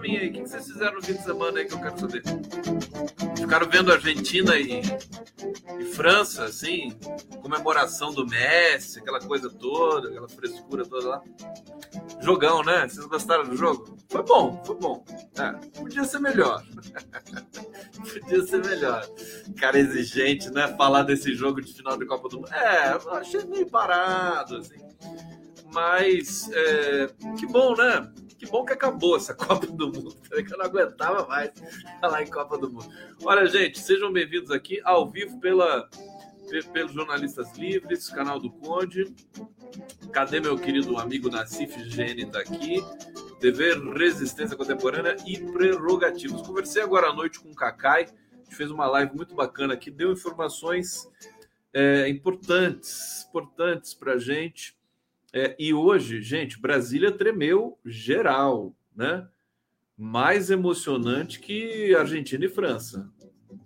mim aí. O que vocês fizeram no fim de semana aí que eu quero saber? Ficaram vendo Argentina e, e França, assim, comemoração do Messi, aquela coisa toda, aquela frescura toda lá. Jogão, né? Vocês gostaram do jogo? Foi bom, foi bom. É, podia ser melhor. podia ser melhor. Cara exigente, né? Falar desse jogo de final de Copa do Mundo. É, achei meio parado, assim. Mas é, que bom, né? Que bom que acabou essa Copa do Mundo. Que eu não aguentava mais falar em Copa do Mundo. Olha, gente, sejam bem-vindos aqui ao vivo pela, pelos jornalistas livres, canal do Conde. Cadê meu querido amigo Nassif Gene? Está aqui. Dever, resistência contemporânea e prerrogativos. Conversei agora à noite com o Kakai. A gente fez uma live muito bacana aqui, deu informações é, importantes, importantes para a gente é, e hoje, gente, Brasília tremeu geral, né? Mais emocionante que Argentina e França.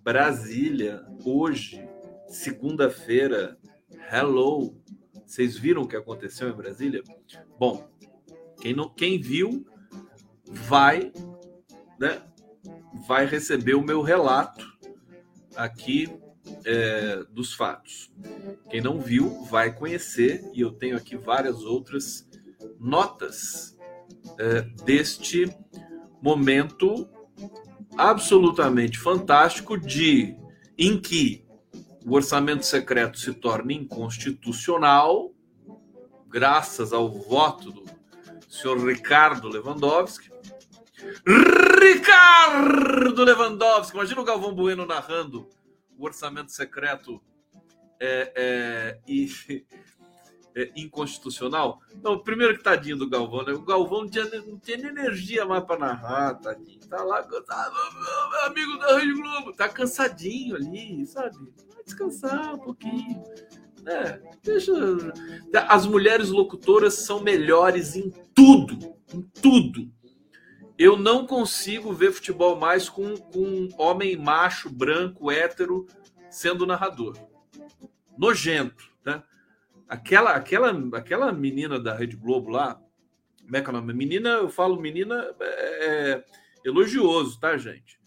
Brasília, hoje, segunda-feira, hello. Vocês viram o que aconteceu em Brasília? Bom, quem, não, quem viu vai, né, vai receber o meu relato aqui é, dos fatos. Quem não viu vai conhecer, e eu tenho aqui várias outras notas é, deste momento absolutamente fantástico de em que o orçamento secreto se torna inconstitucional, graças ao voto do senhor Ricardo Lewandowski. Ricardo Lewandowski, imagina o Galvão Bueno narrando o orçamento secreto é, é, e, é, inconstitucional. Então, primeiro que tadinho do Galvão, né? O Galvão não tinha, não tinha energia mais para narrar, tadinho. Tá lá meu amigo da Rede Globo, tá cansadinho ali, sabe? Vai descansar um pouquinho. É, deixa. As mulheres locutoras são melhores em tudo, em tudo eu não consigo ver futebol mais com, com um homem macho, branco, hétero, sendo narrador. Nojento, né? Aquela, aquela, aquela menina da Rede Globo lá, como é que é o nome? Menina, eu falo menina é, é, elogioso, tá, gente?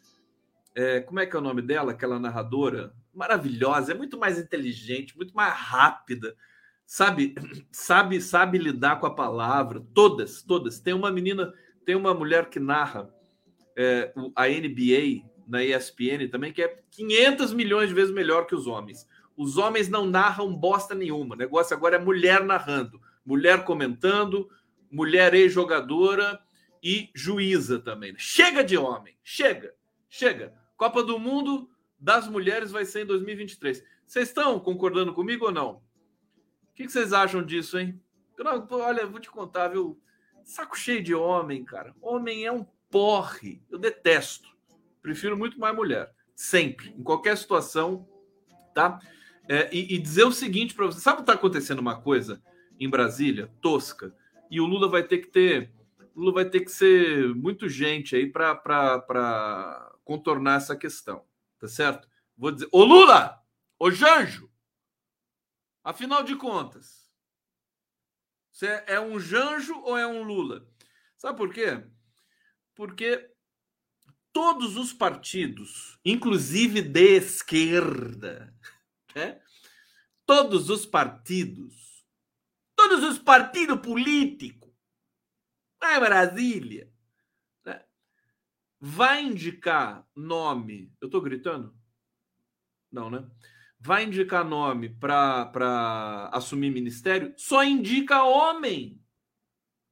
É, como é que é o nome dela? Aquela narradora maravilhosa, é muito mais inteligente, muito mais rápida, sabe, sabe, sabe lidar com a palavra. Todas, todas. Tem uma menina tem uma mulher que narra é, a NBA na ESPN também, que é 500 milhões de vezes melhor que os homens. Os homens não narram bosta nenhuma. O negócio agora é mulher narrando, mulher comentando, mulher ex-jogadora e juíza também. Chega de homem, chega, chega. Copa do Mundo das Mulheres vai ser em 2023. Vocês estão concordando comigo ou não? O que vocês acham disso, hein? Olha, vou te contar, viu? Saco cheio de homem, cara. Homem é um porre. Eu detesto. Prefiro muito mais mulher. Sempre. Em qualquer situação, tá? É, e, e, dizer o seguinte para você: sabe o que está acontecendo uma coisa em Brasília, tosca? E o Lula vai ter que ter. Lula vai ter que ser muito gente aí para contornar essa questão, tá certo? Vou dizer, ô Lula, ô Janjo, afinal de contas, você é um Janjo ou é um Lula? Sabe por quê? Porque todos os partidos, inclusive de esquerda, né? todos os partidos, todos os partidos políticos, é Brasília, né? vai indicar nome. Eu estou gritando? Não, né? Vai indicar nome para assumir ministério, só indica homem.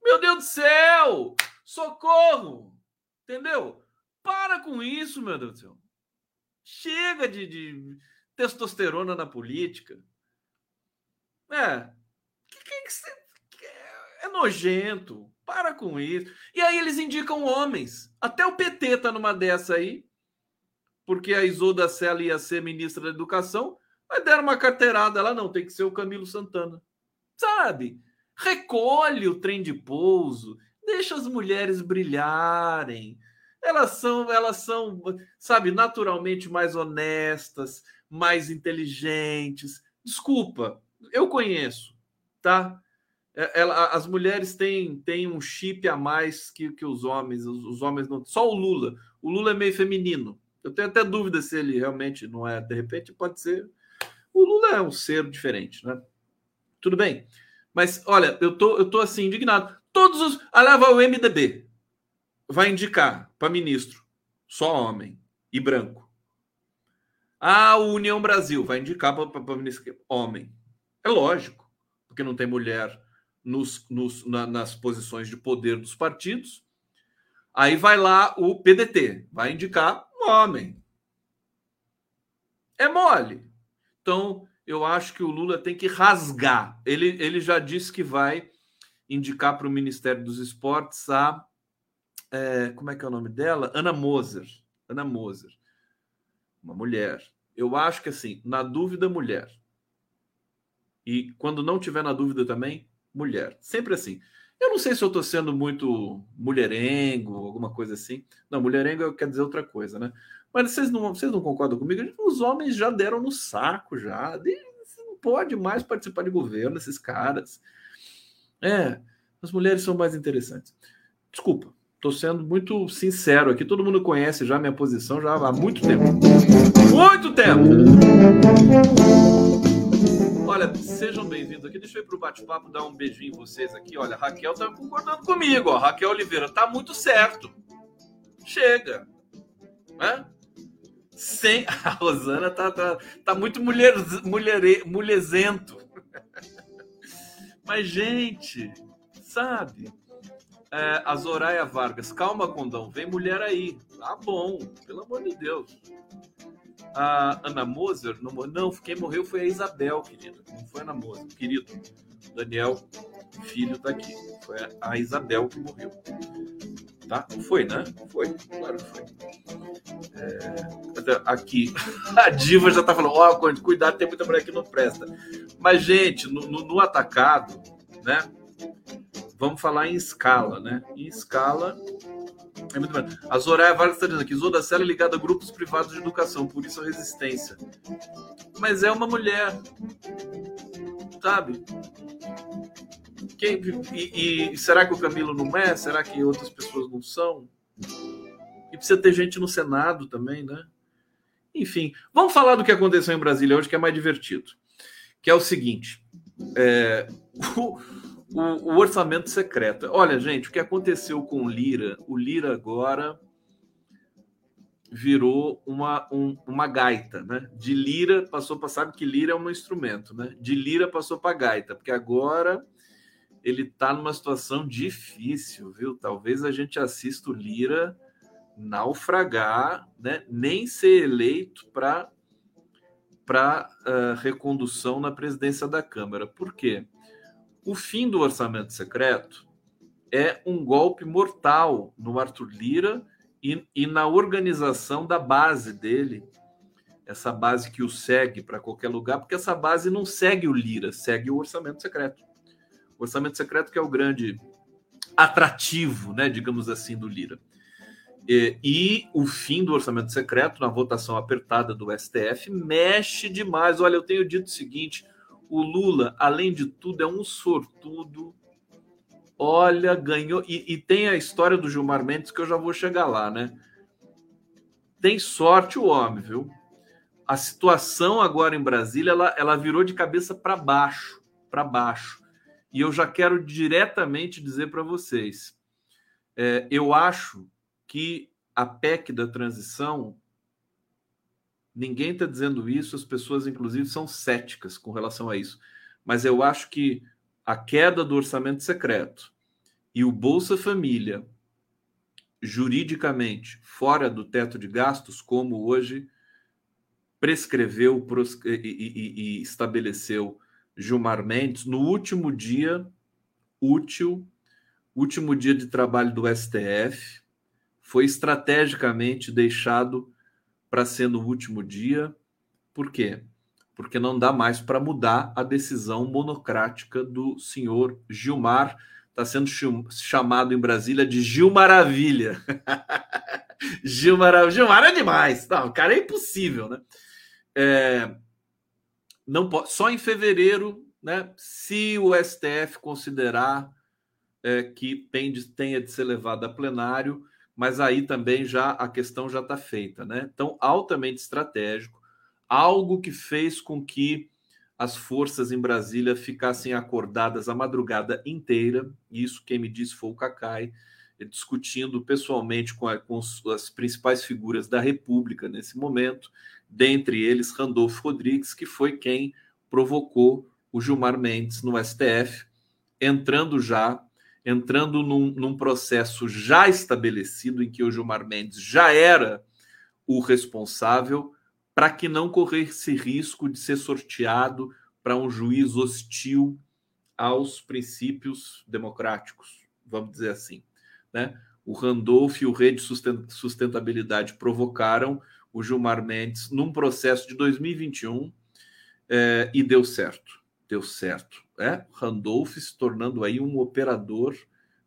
Meu Deus do céu! Socorro! Entendeu? Para com isso, meu Deus do céu. Chega de, de testosterona na política. É. Que, que, que, é nojento. Para com isso. E aí eles indicam homens. Até o PT tá numa dessa aí porque a Isolda Sela ia ser ministra da Educação, mas deram uma carteirada lá, não, tem que ser o Camilo Santana. Sabe? Recolhe o trem de pouso, deixa as mulheres brilharem. elas são, elas são, sabe, naturalmente mais honestas, mais inteligentes. Desculpa, eu conheço, tá? É, ela, as mulheres têm, têm um chip a mais que, que os homens. Os, os, homens não. Só o Lula. O Lula é meio feminino. Eu tenho até dúvida se ele realmente não é. De repente, pode ser. O Lula é um ser diferente, né? Tudo bem. Mas, olha, eu tô, eu tô assim, indignado. Todos os. Alava o MDB. Vai indicar para ministro. Só homem e branco. A União Brasil vai indicar para ministro homem. É lógico, porque não tem mulher nos, nos, na, nas posições de poder dos partidos. Aí vai lá o PDT, vai indicar homem. É mole. Então, eu acho que o Lula tem que rasgar. Ele, ele já disse que vai indicar para o Ministério dos Esportes a. É, como é que é o nome dela? Ana Moser. Ana Moser. Uma mulher. Eu acho que, assim, na dúvida, mulher. E quando não tiver na dúvida também, mulher. Sempre assim. Eu não sei se eu estou sendo muito mulherengo, alguma coisa assim. Não, mulherengo quer dizer outra coisa, né? Mas vocês não, vocês não concordam comigo? Os homens já deram no saco, já. Não pode mais participar de governo, esses caras. É, as mulheres são mais interessantes. Desculpa, estou sendo muito sincero aqui. Todo mundo conhece já minha posição já há muito tempo. Muito tempo! Olha, sejam bem-vindos aqui. Deixa eu ir pro bate-papo, dar um beijinho em vocês aqui. Olha, Raquel tá concordando comigo, ó. Raquel Oliveira, tá muito certo. Chega. Né? Sem... A Rosana tá, tá, tá muito mulher, mulher, mulherzento. Mas, gente, sabe? É, a Zoraia Vargas, calma, Condão, vem mulher aí. Tá bom, pelo amor de Deus a Ana Moser. Não, não, quem morreu foi a Isabel, querida. Não foi a Ana Moser, querido. Daniel, filho, tá aqui. Foi a Isabel que morreu. Tá? Foi, né? Foi, claro que foi. É... Aqui, a diva já tá falando: ó, oh, cuidado, tem muita mulher que não presta. Mas, gente, no, no, no atacado, né? Vamos falar em escala, né? Em escala, é muito bem. A Zoraia Vargas está dizendo aqui, Zodacela é ligada a grupos privados de educação, por isso a resistência. Mas é uma mulher, sabe? Quem, e, e, será que o Camilo não é? Será que outras pessoas não são? E precisa ter gente no Senado também, né? Enfim, vamos falar do que aconteceu em Brasília hoje, que é mais divertido. Que é o seguinte: é, o, o, o, orçamento secreto. Olha, gente, o que aconteceu com o Lira? O Lira agora virou uma, um, uma gaita, né? De lira passou para sabe que lira é um instrumento, né? De lira passou para gaita, porque agora ele está numa situação difícil, viu? Talvez a gente assista o Lira naufragar, né? Nem ser eleito para para uh, ah, recondução na presidência da Câmara. Por quê? O fim do orçamento secreto é um golpe mortal no Arthur Lira e, e na organização da base dele, essa base que o segue para qualquer lugar, porque essa base não segue o Lira, segue o orçamento secreto. O orçamento secreto que é o grande atrativo, né, digamos assim, do Lira. E, e, o fim do orçamento secreto, na votação apertada do STF, mexe demais. Olha, eu tenho dito o seguinte: o Lula, além de tudo, é um sortudo. Olha, ganhou. E, e, tem a história do Gilmar Mendes, que eu já vou chegar lá, né? Tem sorte o homem, viu? A situação agora em Brasília, ela, ela virou de cabeça para baixo, para baixo. E eu já quero diretamente dizer para vocês: é, eu acho que a PEC da transição Ninguém está dizendo isso, as pessoas, inclusive, são céticas com relação a isso. Mas eu acho que a queda do orçamento secreto e o Bolsa Família, juridicamente fora do teto de gastos, como hoje prescreveu e, e, e estabeleceu Gilmar Mendes, no último dia útil, último dia de trabalho do STF, foi estrategicamente deixado para ser no último dia. Por quê? Porque não dá mais para mudar a decisão monocrática do senhor Gilmar. Está sendo chamado em Brasília de Gil Maravilha. Gilmar, Gilmar é demais. Não, cara, é impossível, né? É, não pode, só em fevereiro, né? Se o STF considerar é, que tem de, tenha de ser levado a plenário, mas aí também já a questão já está feita, né? Então, altamente estratégico, algo que fez com que as forças em Brasília ficassem acordadas a madrugada inteira. Isso quem me disse foi o Cacai, discutindo pessoalmente com, a, com as principais figuras da República nesse momento, dentre eles Randolfo Rodrigues, que foi quem provocou o Gilmar Mendes no STF, entrando já entrando num, num, processo já estabelecido em que o Gilmar Mendes já era o responsável para que não corresse risco de ser sorteado para um juiz hostil aos princípios democráticos, vamos dizer assim. Né? O Randolph e o Rede Sustentabilidade provocaram o Gilmar Mendes num processo de 2021 é, e deu certo. Deu certo. É? Randolph se tornando aí um operador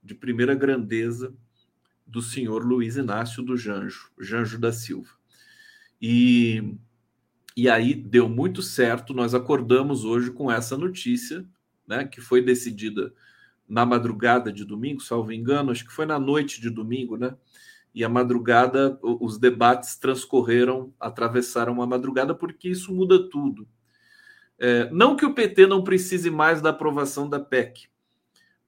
de primeira grandeza do senhor Luiz Inácio do Janjo, Janjo da Silva. E, e aí deu muito certo, nós acordamos hoje com essa notícia, né, que foi decidida na madrugada de domingo, salvo engano, acho que foi na noite de domingo, né? E a madrugada, os debates transcorreram, atravessaram a madrugada, porque isso muda tudo. É, não que o PT não precise mais da aprovação da PEC,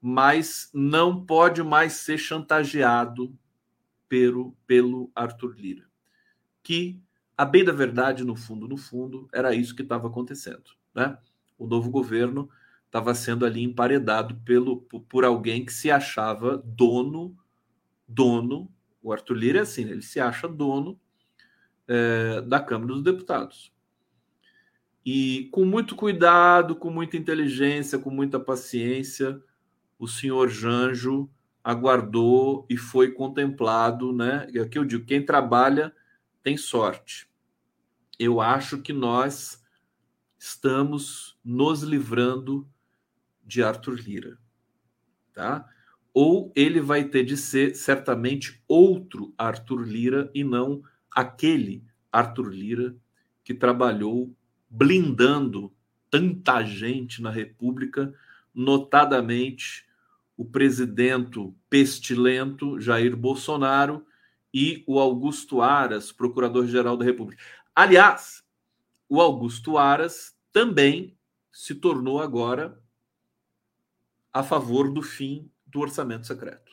mas não pode mais ser chantageado pelo, pelo Arthur Lira. Que, a bem da verdade, no fundo, no fundo, era isso que estava acontecendo. Né? O novo governo estava sendo ali emparedado pelo, por alguém que se achava dono, dono, o Arthur Lira é assim, ele se acha dono é, da Câmara dos Deputados. E com muito cuidado, com muita inteligência, com muita paciência, o senhor Janjo aguardou e foi contemplado, né? E aqui eu digo, quem trabalha tem sorte. Eu acho que nós estamos nos livrando de Arthur Lira, tá? Ou ele vai ter de ser certamente outro Arthur Lira e não aquele Arthur Lira que trabalhou blindando tanta gente na República, notadamente o presidente pestilento Jair Bolsonaro e o Augusto Aras, procurador-geral da República. Aliás, o Augusto Aras também se tornou agora a favor do fim do orçamento secreto.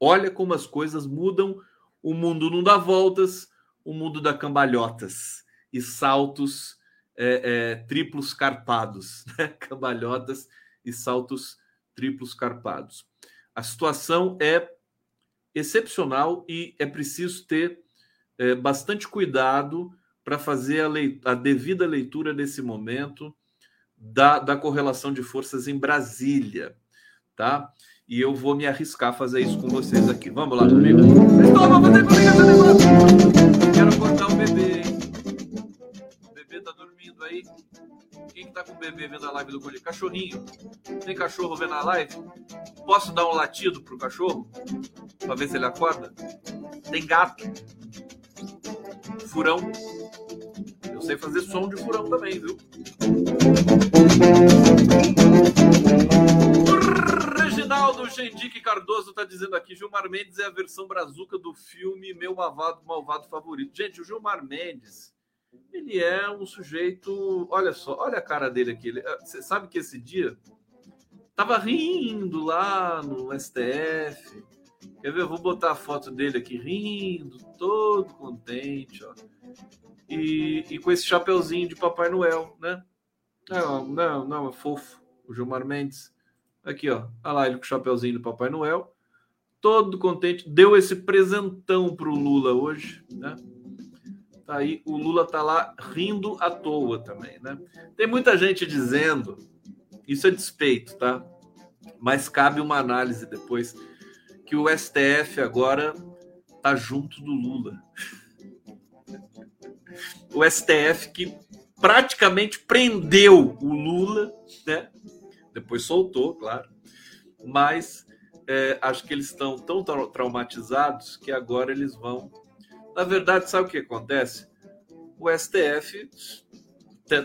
Olha como as coisas mudam, o mundo não dá voltas, o mundo dá cambalhotas e saltos é, é, triplos carpados, né? cambalhotas e saltos triplos carpados. A situação é excepcional e é preciso ter é, bastante cuidado para fazer a, a, devida leitura desse momento da, da correlação de forças em Brasília, tá? E eu vou me arriscar a fazer isso com vocês aqui. Vamos lá comigo? Toma, vou ter Quero cortar o bebê, aí. Quem que tá com o bebê vendo a live do Colher? Cachorrinho. Tem cachorro vendo a live? Posso dar um latido pro cachorro? Pra ver se ele acorda? Tem gato. Furão. Eu sei fazer som de furão também, viu? Reginaldo Gendique Cardoso está dizendo aqui: Gilmar Mendes é a versão brazuca do filme Meu Malvado, Malvado Favorito. Gente, o Gilmar Mendes, ele é um sujeito. Olha só, olha a cara dele aqui. Eh, você sabe que esse dia tava rindo lá no STF. Quer ver? Eu vou botar a foto dele aqui rindo, todo contente, ó. E, e com esse chapeuzinho de Papai Noel, né? Não, não, não, é fofo. O Gilmar Mendes. Aqui, ó. Olha lá ele com o chapeuzinho do Papai Noel. Todo contente. Deu esse presentão pro Lula hoje, né? Tá aí, o Lula tá lá rindo à toa também, né? Tem muita gente dizendo, isso é despeito, tá? Mas cabe uma análise depois que o STF agora tá junto do Lula. O STF que praticamente prendeu o Lula, né? Depois soltou, claro, mas é, acho que eles estão tão traumatizados que agora eles vão. Na verdade, sabe o que acontece? O STF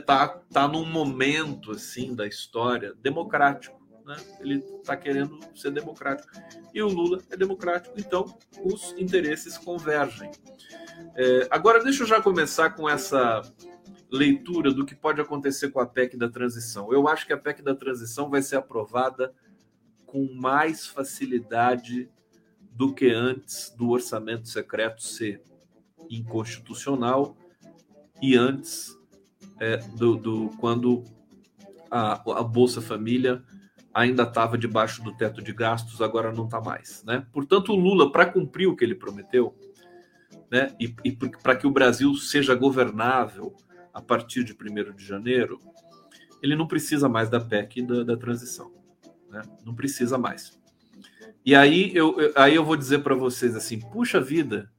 tá, tá num momento assim da história democrático. Né? Ele está querendo ser democrático. E o Lula é democrático, então os interesses convergem. É, agora, deixa eu já começar com essa leitura do que pode acontecer com a PEC da transição. Eu acho que a PEC da transição vai ser aprovada com mais facilidade do que antes do orçamento secreto ser inconstitucional e antes é, do, do, quando a, a Bolsa Família ainda estava debaixo do teto de gastos, agora não está mais. Né? Portanto, o Lula, para cumprir o que ele prometeu, né, e, e para que o Brasil seja governável a partir de 1 de janeiro, ele não precisa mais da PEC da, da transição. Né? Não precisa mais. E aí eu, aí eu vou dizer para vocês assim: puxa vida,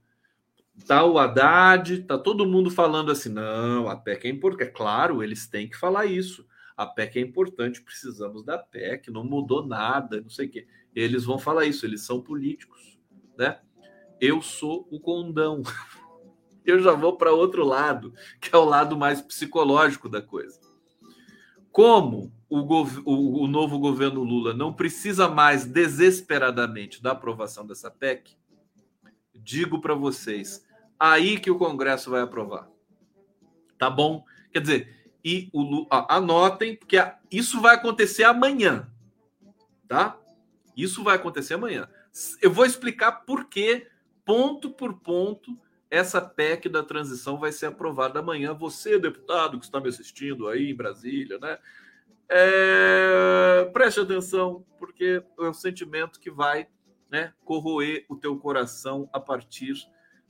tá o Haddad, tá todo mundo falando assim, não, a PEC é importante. É claro, eles têm que falar isso. A PEC é importante, precisamos da PEC, não mudou nada, não sei o quê. Eles vão falar isso, eles são políticos, né? Eu sou o condão. Eu já vou para outro lado, que é o lado mais psicológico da coisa. Como o, o, o novo governo Lula não precisa mais desesperadamente da aprovação dessa PEC, digo para vocês, aí que o Congresso vai aprovar. Tá bom? Quer dizer, e o anotem, porque isso vai acontecer amanhã, tá? Isso vai acontecer amanhã. Eu vou explicar por que, ponto por ponto, essa PEC da transição vai ser aprovada amanhã. Você, deputado que está me assistindo aí em Brasília, né? É... Preste atenção, porque é o sentimento que vai né, corroer o teu coração a partir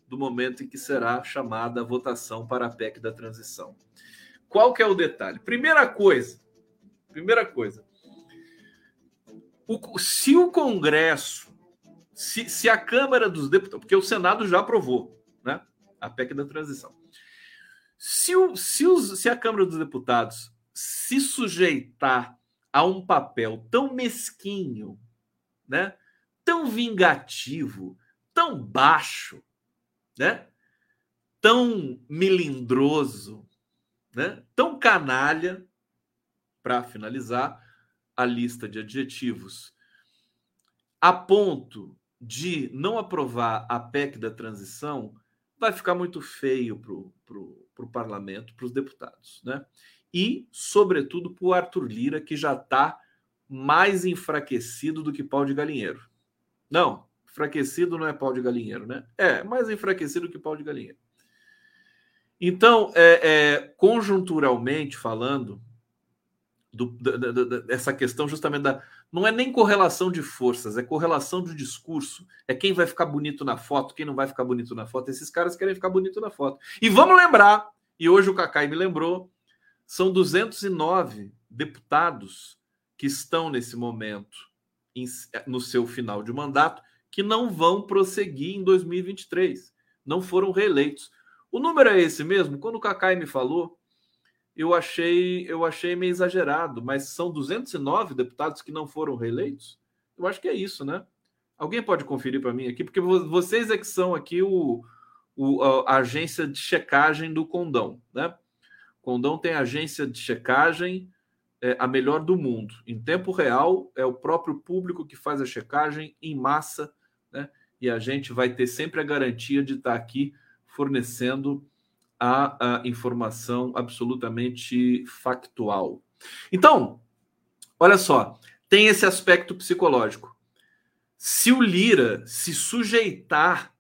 do momento em que será chamada a votação para a PEC da transição. Qual que é o detalhe? Primeira coisa, primeira coisa, o, se o Congresso, se, se a Câmara dos Deputados, porque o Senado já aprovou, né, a PEC da transição, se, o, se, os, se a Câmara dos Deputados se sujeitar a um papel tão mesquinho, né, tão vingativo, tão baixo, né? Tão melindroso, né? Tão canalha, para finalizar a lista de adjetivos, a ponto de não aprovar a PEC da transição, vai ficar muito feio para o pro, pro parlamento, para os deputados, né? E, sobretudo, para o Arthur Lira, que já está mais enfraquecido do que pau de galinheiro. Não, enfraquecido não é pau de galinheiro, né? É, mais enfraquecido que pau de galinheiro. Então, é, é, conjunturalmente falando, do, da, da, dessa questão justamente da. Não é nem correlação de forças, é correlação de discurso. É quem vai ficar bonito na foto, quem não vai ficar bonito na foto. Esses caras querem ficar bonito na foto. E vamos lembrar, e hoje o Cacai me lembrou, são 209 deputados que estão nesse momento no seu final de mandato que não vão prosseguir em 2023, não foram reeleitos. O número é esse mesmo? Quando o Cacai me falou, eu achei, eu achei meio exagerado, mas são 209 deputados que não foram reeleitos? Eu acho que é isso, né? Alguém pode conferir para mim aqui, porque vocês é que são aqui o, o, a agência de checagem do Condão, né? Condão tem agência de checagem é, a melhor do mundo. Em tempo real, é o próprio público que faz a checagem em massa, né? E a gente vai ter sempre a garantia de estar aqui fornecendo a, a informação absolutamente factual. Então, olha só, tem esse aspecto psicológico. Se o Lira se sujeitar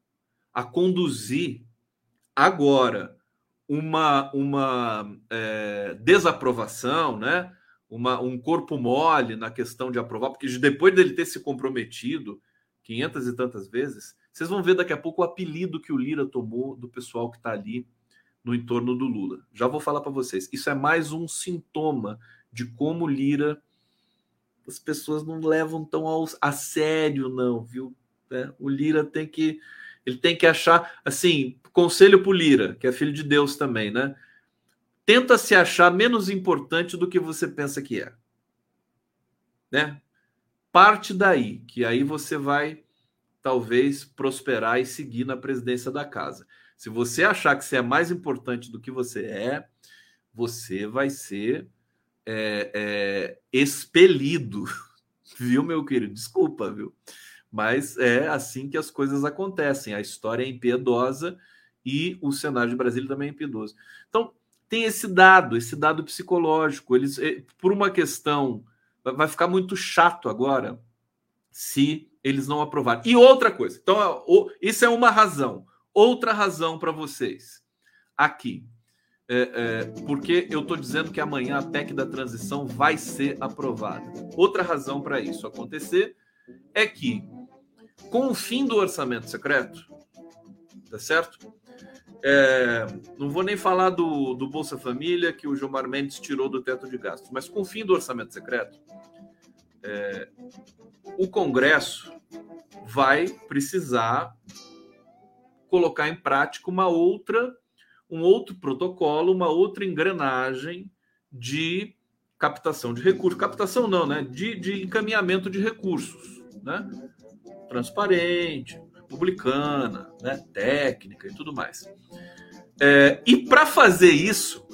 a conduzir agora uma, uma é, desaprovação, né? Uma, um corpo mole na questão de aprovar, porque depois dele ter se comprometido 500 e tantas vezes, vocês vão ver daqui a pouco o apelido que o Lira tomou do pessoal que está ali no entorno do Lula. Já vou falar para vocês. Isso é mais um sintoma de como Lira as pessoas não levam tão ao, a sério, não, viu? É, o Lira tem que ele tem que achar assim, conselho para o Lira, que é filho de Deus também, né? Tenta se achar menos importante do que você pensa que é. Né? parte daí, que aí você vai talvez prosperar e seguir na presidência da casa. Se você achar que você é mais importante do que você é, você vai ser é, é, expelido, viu, meu querido? Desculpa, viu? Mas é assim que as coisas acontecem. A história é impiedosa e o cenário de Brasília também é impiedoso. Então, tem esse dado, esse dado psicológico. Eles, eh, por uma questão, vai ficar muito chato agora se eles não aprovarem. E outra coisa, então, isso é uma razão. Outra razão para vocês aqui. É, é, porque eu estou dizendo que amanhã a PEC da transição vai ser aprovada. Outra razão para isso acontecer é que, com o fim do orçamento secreto, tá certo? É, não vou nem falar do, do Bolsa Família, que o Gilmar Mendes tirou do teto de gastos, mas com o fim do orçamento secreto, é, o Congresso vai precisar colocar em prática uma outra, um outro protocolo, uma outra engrenagem de captação de recursos. Captação não, né? De, de encaminhamento de recursos, né? Transparente, republicana, né, técnica e tudo mais. É, e para fazer isso,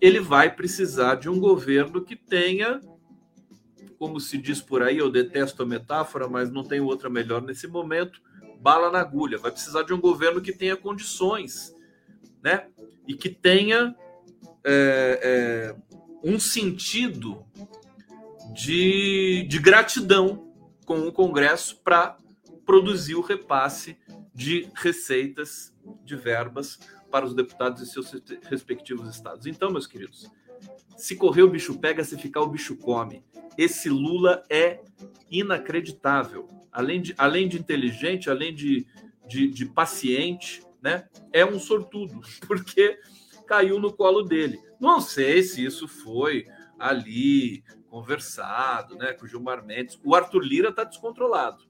ele vai precisar de um governo que tenha, como se diz por aí, eu detesto a metáfora, mas não tenho outra melhor nesse momento, bala na agulha. Vai precisar de um governo que tenha condições, né? E que tenha é, é, um sentido de, de gratidão com o Congresso para produzir o repasse de receitas, de verbas para os deputados e seus respectivos estados. Então, meus queridos, se correr o bicho pega, se ficar o bicho come. Esse Lula é inacreditável. Além de, além de inteligente, além de, de, de paciente, né? É um sortudo, porque caiu no colo dele. Não sei se isso foi ali conversado, né, com o Gilmar Mendes. O Arthur Lira está descontrolado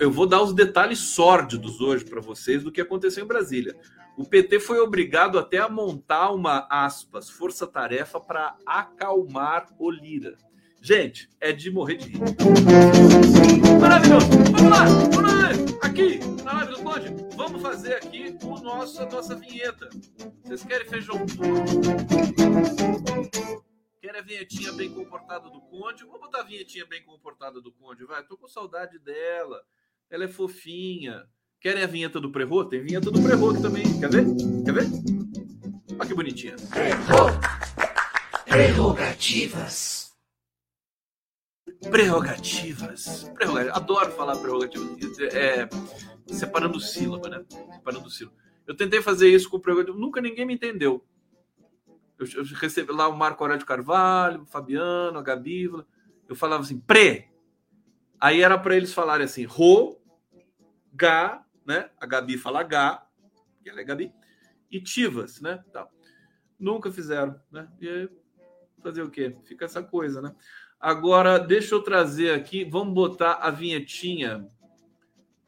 eu vou dar os detalhes sórdidos hoje para vocês do que aconteceu em Brasília. O PT foi obrigado até a montar uma aspas força-tarefa para acalmar o Lira. Gente, é de morrer de rir. Maravilhoso. Vamos lá, vamos lá. Aqui, na live do Conde, vamos fazer aqui o nosso, a nossa vinheta. Vocês querem feijão Quer a vinhetinha bem comportada do Conde? Vou botar a vinhetinha bem comportada do Conde, vai. Tô com saudade dela. Ela é fofinha. Querem a vinheta do Prerro? Tem vinheta do Prerro aqui também. Quer ver? Quer ver? Olha que bonitinha. Prerrogativas. Prerrogativas. Prerrogativas. Adoro falar prerrogativas. É, separando sílaba, né? Separando sílaba. Eu tentei fazer isso com prerrogativas. Nunca ninguém me entendeu. Eu, eu recebi lá o Marco Aurélio Carvalho, o Fabiano, a Gabi. Eu falava assim, pré. Aí era para eles falarem assim, ro, ga, né? A Gabi fala H, que ela é Gabi, e tivas, né? Nunca fizeram, né? E aí, fazer o quê? Fica essa coisa, né? Agora, deixa eu trazer aqui, vamos botar a vinhetinha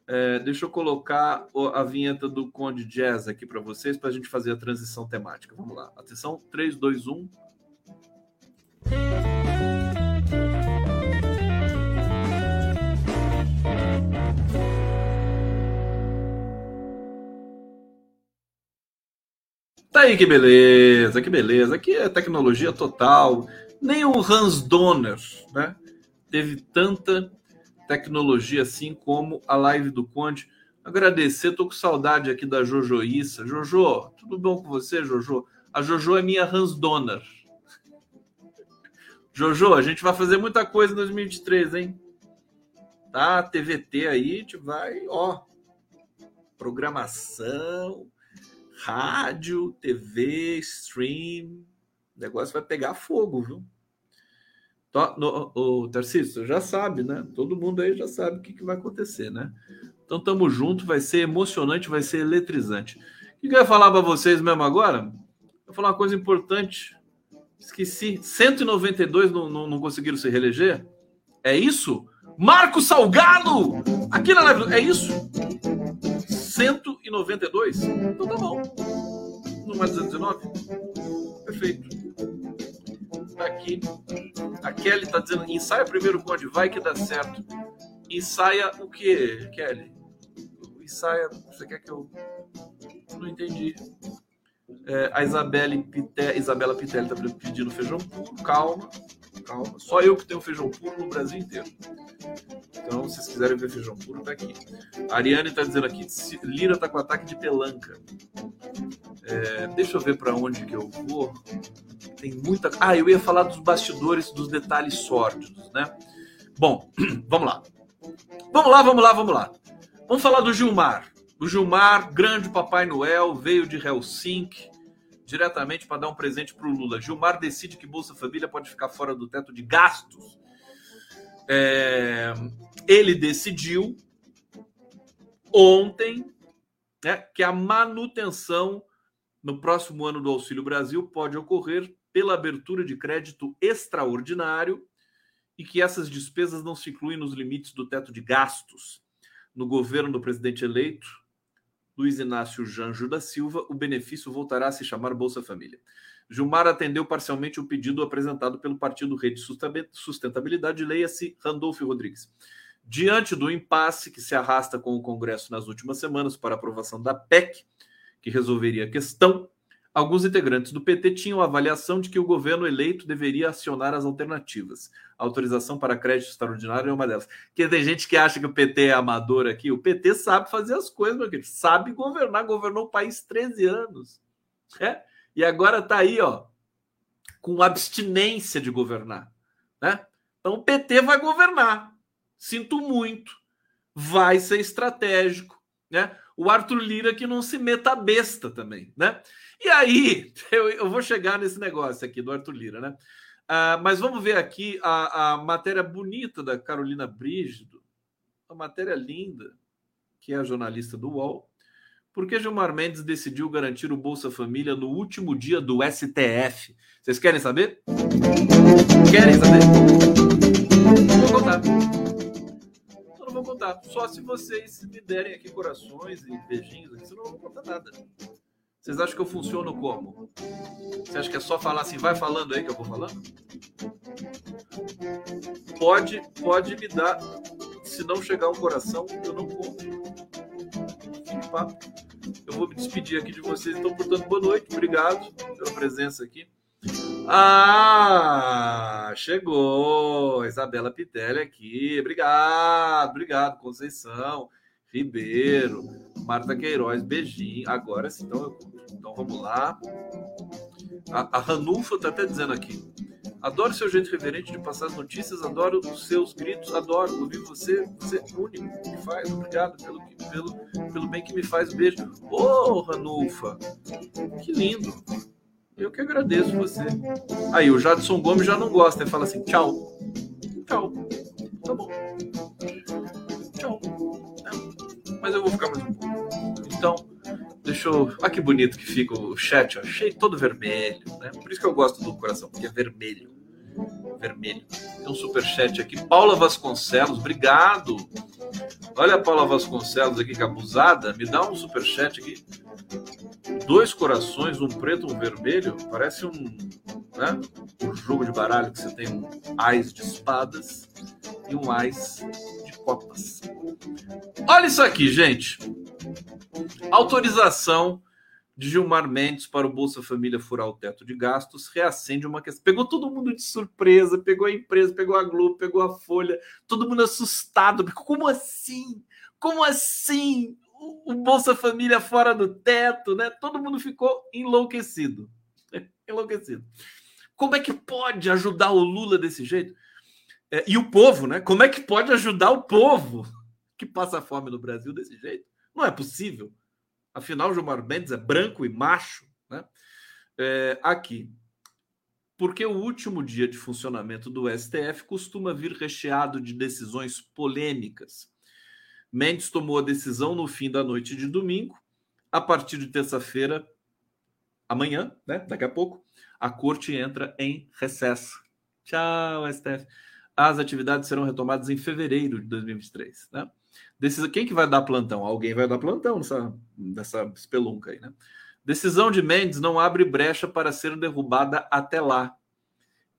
é, deixa eu colocar a vinheta do Conde Jazz aqui para vocês, para a gente fazer a transição temática. Vamos lá. Atenção, 3, 2, 1. Tá aí que beleza, que beleza. Aqui é tecnologia total. Nem o Hans Donner né, teve tanta tecnologia, assim como a live do Conde. Agradecer, tô com saudade aqui da Jojoíça. Jojo, tudo bom com você, Jojo? A Jojo é minha Hans Donner. Jojo, a gente vai fazer muita coisa em 2023, hein? Tá, TVT aí, a gente vai, ó, programação, rádio, TV, stream, o negócio vai pegar fogo, viu? No, o Tarcísio já sabe, né? Todo mundo aí já sabe o que, que vai acontecer, né? Então tamo junto, vai ser emocionante, vai ser eletrizante. O que, que eu ia falar para vocês mesmo agora? Vou falar uma coisa importante. Esqueci. 192 não, não, não conseguiram se reeleger? É isso? Marco Salgado! Aqui na live. É isso? 192? Então tá bom. Não é 219? Perfeito. Tá aqui A Kelly está dizendo: ensaia primeiro, Conde, vai que dá certo. Ensaia o quê, Kelly? Ensaia. Você quer que eu. Não entendi. É, a Isabelle Pite... Isabela Pitelli está pedindo feijão puro. Calma, calma. Só eu que tenho feijão puro no Brasil inteiro. Então, se vocês quiserem ver feijão puro, tá aqui. A Ariane está dizendo aqui: Lira tá com ataque de pelanca. É, deixa eu ver para onde que eu vou. Tem muita. Ah, eu ia falar dos bastidores, dos detalhes sórdidos, né? Bom, vamos lá. Vamos lá, vamos lá, vamos lá. Vamos falar do Gilmar. O Gilmar, grande Papai Noel, veio de Helsinki diretamente para dar um presente para o Lula. Gilmar decide que Bolsa Família pode ficar fora do teto de gastos. É, ele decidiu ontem né, que a manutenção no próximo ano do Auxílio Brasil pode ocorrer pela abertura de crédito extraordinário e que essas despesas não se incluem nos limites do teto de gastos. No governo do presidente eleito, Luiz Inácio Janjo da Silva, o benefício voltará a se chamar Bolsa Família. Gilmar atendeu parcialmente o pedido apresentado pelo Partido Rede Sustentabilidade, leia-se Randolfo Rodrigues. Diante do impasse que se arrasta com o Congresso nas últimas semanas para aprovação da PEC, que resolveria a questão, alguns integrantes do PT tinham a avaliação de que o governo eleito deveria acionar as alternativas. A autorização para crédito extraordinário é uma delas. Porque tem gente que acha que o PT é amador aqui. O PT sabe fazer as coisas, meu querido. Sabe governar. Governou o país 13 anos. É? E agora está aí, ó, com abstinência de governar. Né? Então o PT vai governar. Sinto muito. Vai ser estratégico. Né? O Arthur Lira que não se meta a besta também, né? E aí, eu, eu vou chegar nesse negócio aqui do Arthur Lira, né? Ah, mas vamos ver aqui a, a matéria bonita da Carolina Brígido, uma matéria linda, que é a jornalista do UOL. Por que Gilmar Mendes decidiu garantir o Bolsa Família no último dia do STF? Vocês querem saber? Querem saber? Vou contar. Contar. Só se vocês me derem aqui corações e beijinhos aqui, senão eu não vou contar nada. Vocês acham que eu funciono como? Você acha que é só falar assim, vai falando aí que eu vou falando? Pode, pode me dar. Se não chegar um coração, eu não conto. Fique papo. Eu vou me despedir aqui de vocês. Então, portanto, boa noite. Obrigado pela presença aqui. Ah, chegou! Isabela Pitelli aqui. Obrigado, obrigado, Conceição, Ribeiro, Marta Queiroz, beijinho. Agora sim, então então vamos lá. A, a Ranulfa está até dizendo aqui. Adoro seu jeito reverente de passar as notícias, adoro os seus gritos, adoro ouvir você, você é único que faz. Obrigado pelo, pelo, pelo bem que me faz. Beijo. Ô, oh, Ranulfa, que lindo. Eu que agradeço você. Aí, o Jadson Gomes já não gosta, ele fala assim: tchau. Tchau. Tá bom. Tchau. É. Mas eu vou ficar mais um pouco. Então, Deixa eu. Olha que bonito que fica o chat, ó, cheio todo vermelho, né? Por isso que eu gosto do coração, porque é vermelho. Vermelho. Tem um super chat aqui. Paula Vasconcelos, obrigado. Olha a Paula Vasconcelos aqui, que abusada. Me dá um super chat aqui. Dois corações, um preto, um vermelho. Parece um, né? Um jogo de baralho que você tem um ás de espadas e um ás de copas. Olha isso aqui, gente. Autorização de Gilmar Mendes para o Bolsa Família furar o teto de gastos reacende uma questão. Pegou todo mundo de surpresa, pegou a empresa, pegou a Globo, pegou a Folha, todo mundo assustado. Como assim? Como assim? O Bolsa Família fora do teto, né? Todo mundo ficou enlouquecido. Enlouquecido. Como é que pode ajudar o Lula desse jeito? É, e o povo, né? Como é que pode ajudar o povo que passa fome no Brasil desse jeito? Não é possível. Afinal, Gilmar Mendes é branco e macho. Né? É, aqui. Porque o último dia de funcionamento do STF costuma vir recheado de decisões polêmicas. Mendes tomou a decisão no fim da noite de domingo. A partir de terça-feira, amanhã, né? daqui a pouco, a corte entra em recesso. Tchau, STF. As atividades serão retomadas em fevereiro de 2023. Né? Decisão, quem que vai dar plantão? Alguém vai dar plantão nessa, nessa espelunca aí, né? Decisão de Mendes não abre brecha para ser derrubada até lá.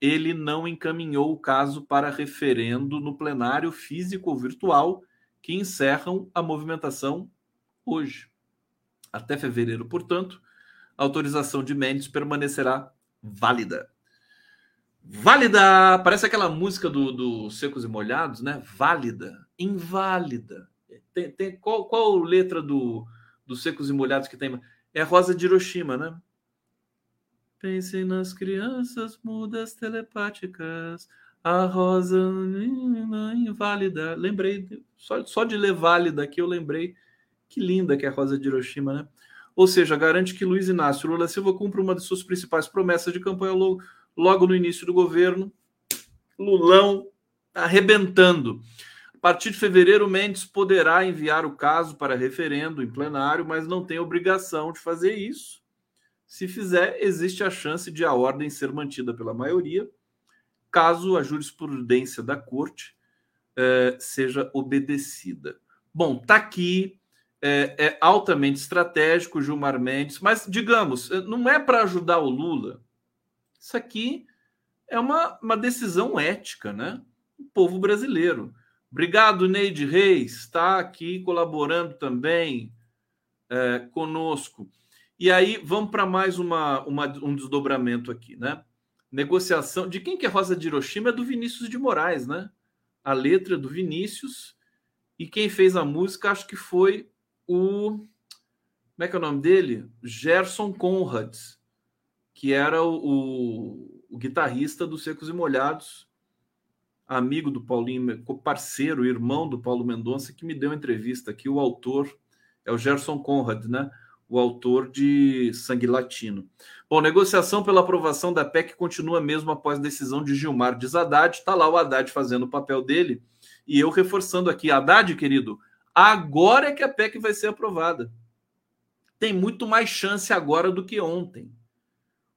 ele não encaminhou o caso para referendo no plenário físico ou virtual que encerram a movimentação hoje. Até fevereiro, portanto, a autorização de Mendes permanecerá válida. Válida! Parece aquela música do, do Secos e Molhados, né? Válida, inválida. Tem, tem, qual, qual letra do, do Secos e Molhados que tem? É Rosa de Hiroshima, né? Pensem nas crianças mudas telepáticas, a rosa inválida. Lembrei, só, só de ler válida aqui eu lembrei que linda que é a rosa de Hiroshima, né? Ou seja, garante que Luiz Inácio Lula Silva cumpra uma de suas principais promessas de campanha logo, logo no início do governo. Lulão arrebentando. A partir de fevereiro, Mendes poderá enviar o caso para referendo em plenário, mas não tem obrigação de fazer isso. Se fizer, existe a chance de a ordem ser mantida pela maioria, caso a jurisprudência da corte eh, seja obedecida. Bom, tá aqui é, é altamente estratégico, Gilmar Mendes, mas, digamos, é, não é para ajudar o Lula. Isso aqui é uma, uma decisão ética, né? O povo brasileiro. Obrigado, Neide Reis, está aqui colaborando também é, conosco. E aí, vamos para mais uma, uma, um desdobramento aqui, né? Negociação. De quem que é Rosa de Hiroshima? É do Vinícius de Moraes, né? A letra do Vinícius. E quem fez a música, acho que foi o. Como é que é o nome dele? Gerson Conrad, que era o, o, guitarrista dos Secos e Molhados, amigo do Paulinho, parceiro, irmão do Paulo Mendonça, que me deu entrevista aqui. O autor é o Gerson Conrad, né? O autor de Sangue Latino. Bom, negociação pela aprovação da PEC continua mesmo após decisão de Gilmar de Haddad. Está lá o Haddad fazendo o papel dele. E eu reforçando aqui, Haddad, querido, Agora é que a PEC vai ser aprovada. Tem muito mais chance agora do que ontem.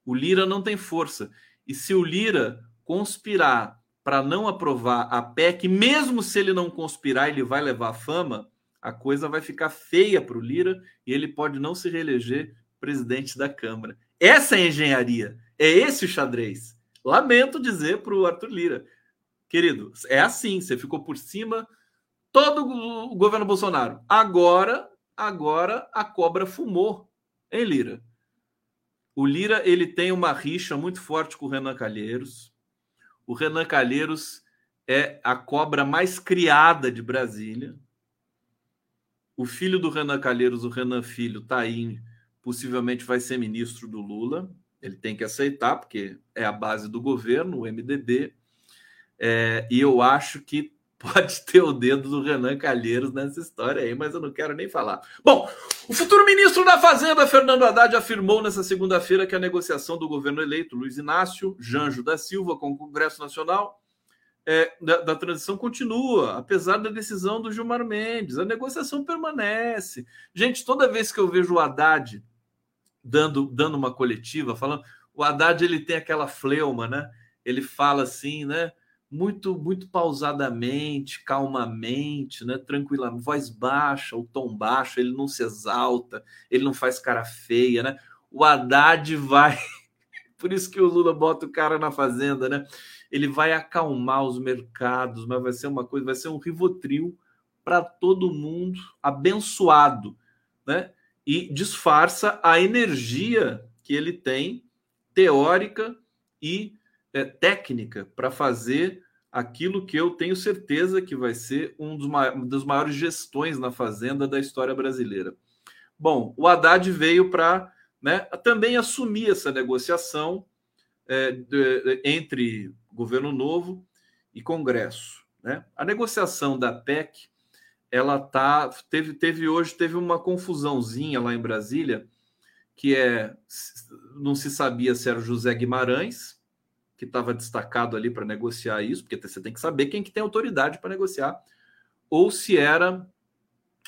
O Lira não tem força. E se o Lira conspirar para não aprovar a PEC, mesmo se ele não conspirar, ele vai levar fama, a coisa vai ficar feia para o Lira e ele pode não se reeleger presidente da Câmara. Essa é engenharia. É esse o xadrez. Lamento dizer para o Arthur Lira. Querido, é assim, você ficou por cima todo o governo Bolsonaro. Agora, agora a cobra fumou, hein, Lira? O Lira ele tem uma rixa muito forte com o Renan Calheiros. O Renan Calheiros é a cobra mais criada de Brasília. O filho do Renan Calheiros, o Renan Filho, está aí, possivelmente vai ser ministro do Lula. Ele tem que aceitar, porque é a base do governo, o MDB. É, e eu acho que pode ter o dedo do Renan Calheiros nessa história aí, mas eu não quero nem falar. Bom, o futuro ministro da Fazenda, Fernando Haddad, afirmou nessa segunda-feira que a negociação do governo eleito, Luiz Inácio Janjo da Silva, com o Congresso Nacional é, da, da, transição continua, apesar da decisão do Gilmar Mendes. A negociação permanece. Gente, toda vez que eu vejo o Haddad dando, dando uma coletiva, falando, o Haddad ele tem aquela fleuma, né? Ele fala assim, né? muito muito pausadamente, calmamente, né, tranquila, voz baixa, o tom baixo, ele não se exalta, ele não faz cara feia, né? O Haddad vai, por isso que o Lula bota o cara na fazenda, né? Ele vai acalmar os mercados, mas vai ser uma coisa, vai ser um rivotril para todo mundo, abençoado, né? E disfarça a energia que ele tem teórica e é, técnica para fazer aquilo que eu tenho certeza que vai ser um dos, das maiores gestões na Fazenda da história brasileira. Bom, o Haddad veio para né, também assumir essa negociação é, de, entre governo novo e Congresso. Né? A negociação da PEC, ela tá teve, teve hoje teve uma confusãozinha lá em Brasília, que é não se sabia se era José Guimarães, que estava destacado ali para negociar isso, porque você tem que saber quem que tem autoridade para negociar, ou se era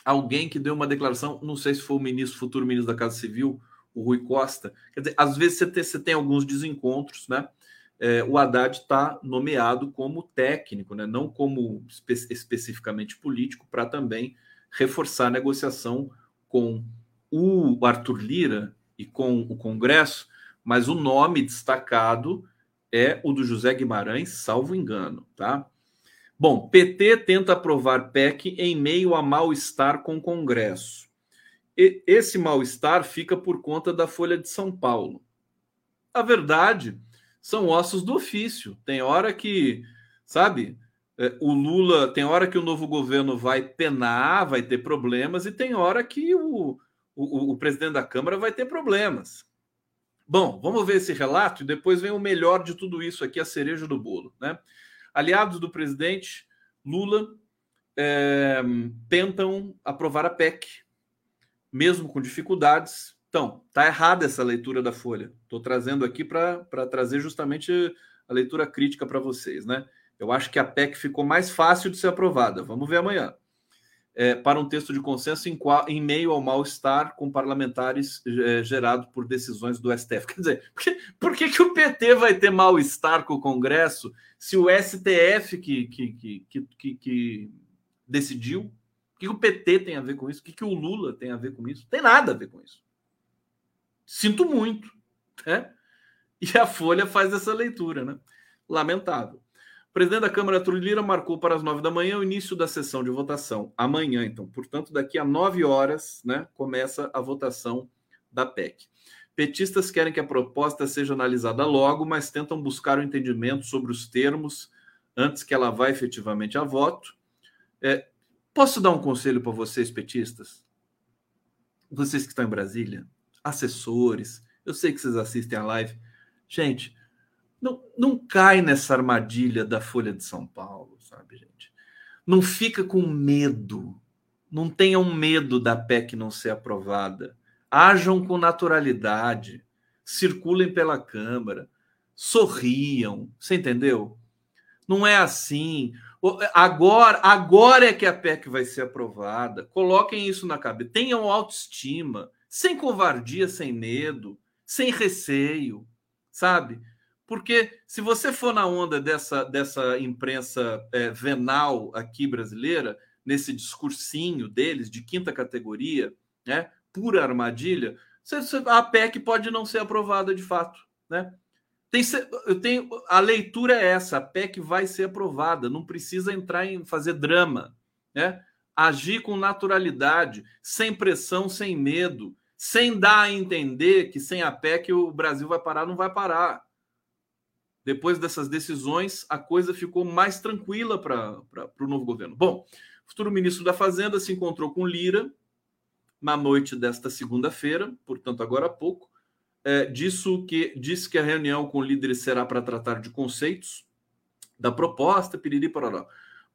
alguém que deu uma declaração, não sei se foi o ministro, futuro ministro da Casa Civil, o Rui Costa. Quer dizer, às vezes você tem, você tem alguns desencontros, né? É, o Haddad está nomeado como técnico, né? não como espe especificamente político, para também reforçar a negociação com o Arthur Lira e com o Congresso, mas o nome destacado é o do José Guimarães, salvo engano, tá? Bom, PT tenta aprovar PEC em meio a mal-estar com o Congresso. Esse mal-estar fica por conta da Folha de São Paulo. A verdade são ossos do ofício. Tem hora que, sabe, é, o Lula, tem hora que o novo governo vai penar, vai ter problemas, e tem hora que o, o, o presidente da Câmara vai ter problemas. Bom, vamos ver esse relato e depois vem o melhor de tudo isso aqui, a cereja do bolo. Né? Aliados do presidente Lula é, tentam aprovar a PEC, mesmo com dificuldades. Então, tá errada essa leitura da Folha. Estou trazendo aqui para trazer justamente a leitura crítica para vocês. Né? Eu acho que a PEC ficou mais fácil de ser aprovada. Vamos ver amanhã é, para um texto de consenso em, em meio ao mal-estar com parlamentares é, gerado por decisões do STF. Quer dizer, por, que, por que, que o PT vai ter mal-estar com o Congresso se o STF que, que, que, que, que decidiu? Que, o PT tem a ver com isso? O que, que o Lula tem a ver com isso? Tem nada a ver com isso. Sinto muito. Né? E a Folha faz essa leitura, né? Lamentável. O presidente da Câmara, Arthur Lira, marcou para as nove da manhã o início da sessão de votação. Amanhã, então. Portanto, daqui a nove horas, né, começa a votação da PEC. Petistas querem que a proposta seja analisada logo, mas tentam buscar o um entendimento sobre os termos antes que ela vá efetivamente a voto. É, posso dar um conselho para vocês, petistas? Vocês que estão em Brasília, assessores, eu sei que vocês assistem a live. Gente, não, não cai nessa armadilha da Folha de São Paulo, sabe, gente? Não fica com medo. Não tenham medo da PEC não ser aprovada. Ajam com naturalidade. Circulem pela Câmara. Sorriam. Você entendeu? Não é assim. Agora, agora é que a PEC vai ser aprovada. Coloquem isso na cabeça. Tenham autoestima, sem covardia, sem medo, sem receio, sabe? Porque se você for na onda dessa, dessa imprensa é, venal aqui brasileira, nesse discursinho deles de quinta categoria, né, pura armadilha, a PEC pode não ser aprovada de fato. Né? Tem, eu tenho, a leitura é essa: a PEC vai ser aprovada, não precisa entrar em fazer drama. Né? Agir com naturalidade, sem pressão, sem medo, sem dar a entender que sem a PEC o Brasil vai parar, não vai parar depois dessas decisões, a coisa ficou mais tranquila para o novo governo. Bom, o futuro ministro da Fazenda se encontrou com Lira na noite desta segunda-feira, portanto, agora há pouco. É, disso que disse que a reunião com líderes será para tratar de conceitos da proposta, piriri parará.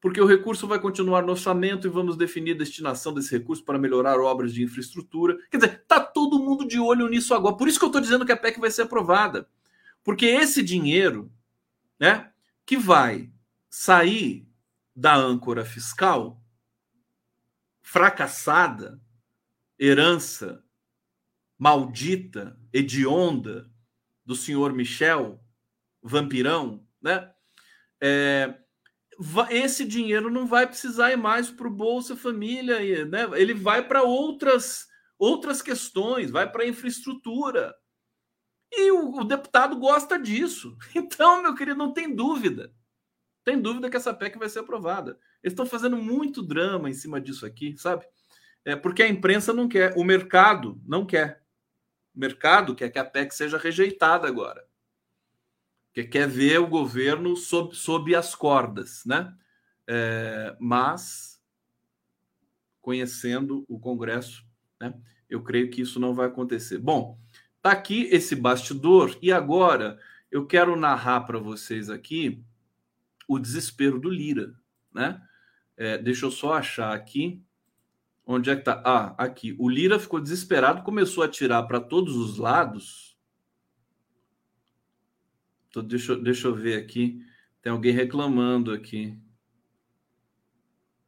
Porque o recurso vai continuar no orçamento e vamos definir a destinação desse recurso para melhorar obras de infraestrutura. Quer dizer, está todo mundo de olho nisso agora. Por isso que eu estou dizendo que a PEC vai ser aprovada. Porque esse dinheiro, né, que vai sair da âncora fiscal fracassada, herança maldita, hedionda do senhor Michel, vampirão, né? É, esse dinheiro não vai precisar ir mais para o Bolsa Família, né? ele vai para outras, outras questões, vai para infraestrutura. E o, o, deputado gosta disso. Então, meu querido, não tem dúvida. Tem dúvida que essa PEC vai ser aprovada. Eles estão fazendo muito drama em cima disso aqui, sabe? É porque a imprensa não quer, o mercado não quer. Mercado quer que a PEC seja rejeitada agora. Que quer ver o governo sob, sob as cordas, né? É, mas, conhecendo o Congresso, né, eu creio que isso não vai acontecer. Bom, Tá aqui esse bastidor e agora eu quero narrar para vocês aqui o desespero do Lira, né? É, deixa eu só achar aqui. Onde é que tá? Ah, aqui. O Lira ficou desesperado, começou a tirar para todos os lados. Então, deixa, deixa eu ver aqui. Tem alguém reclamando aqui.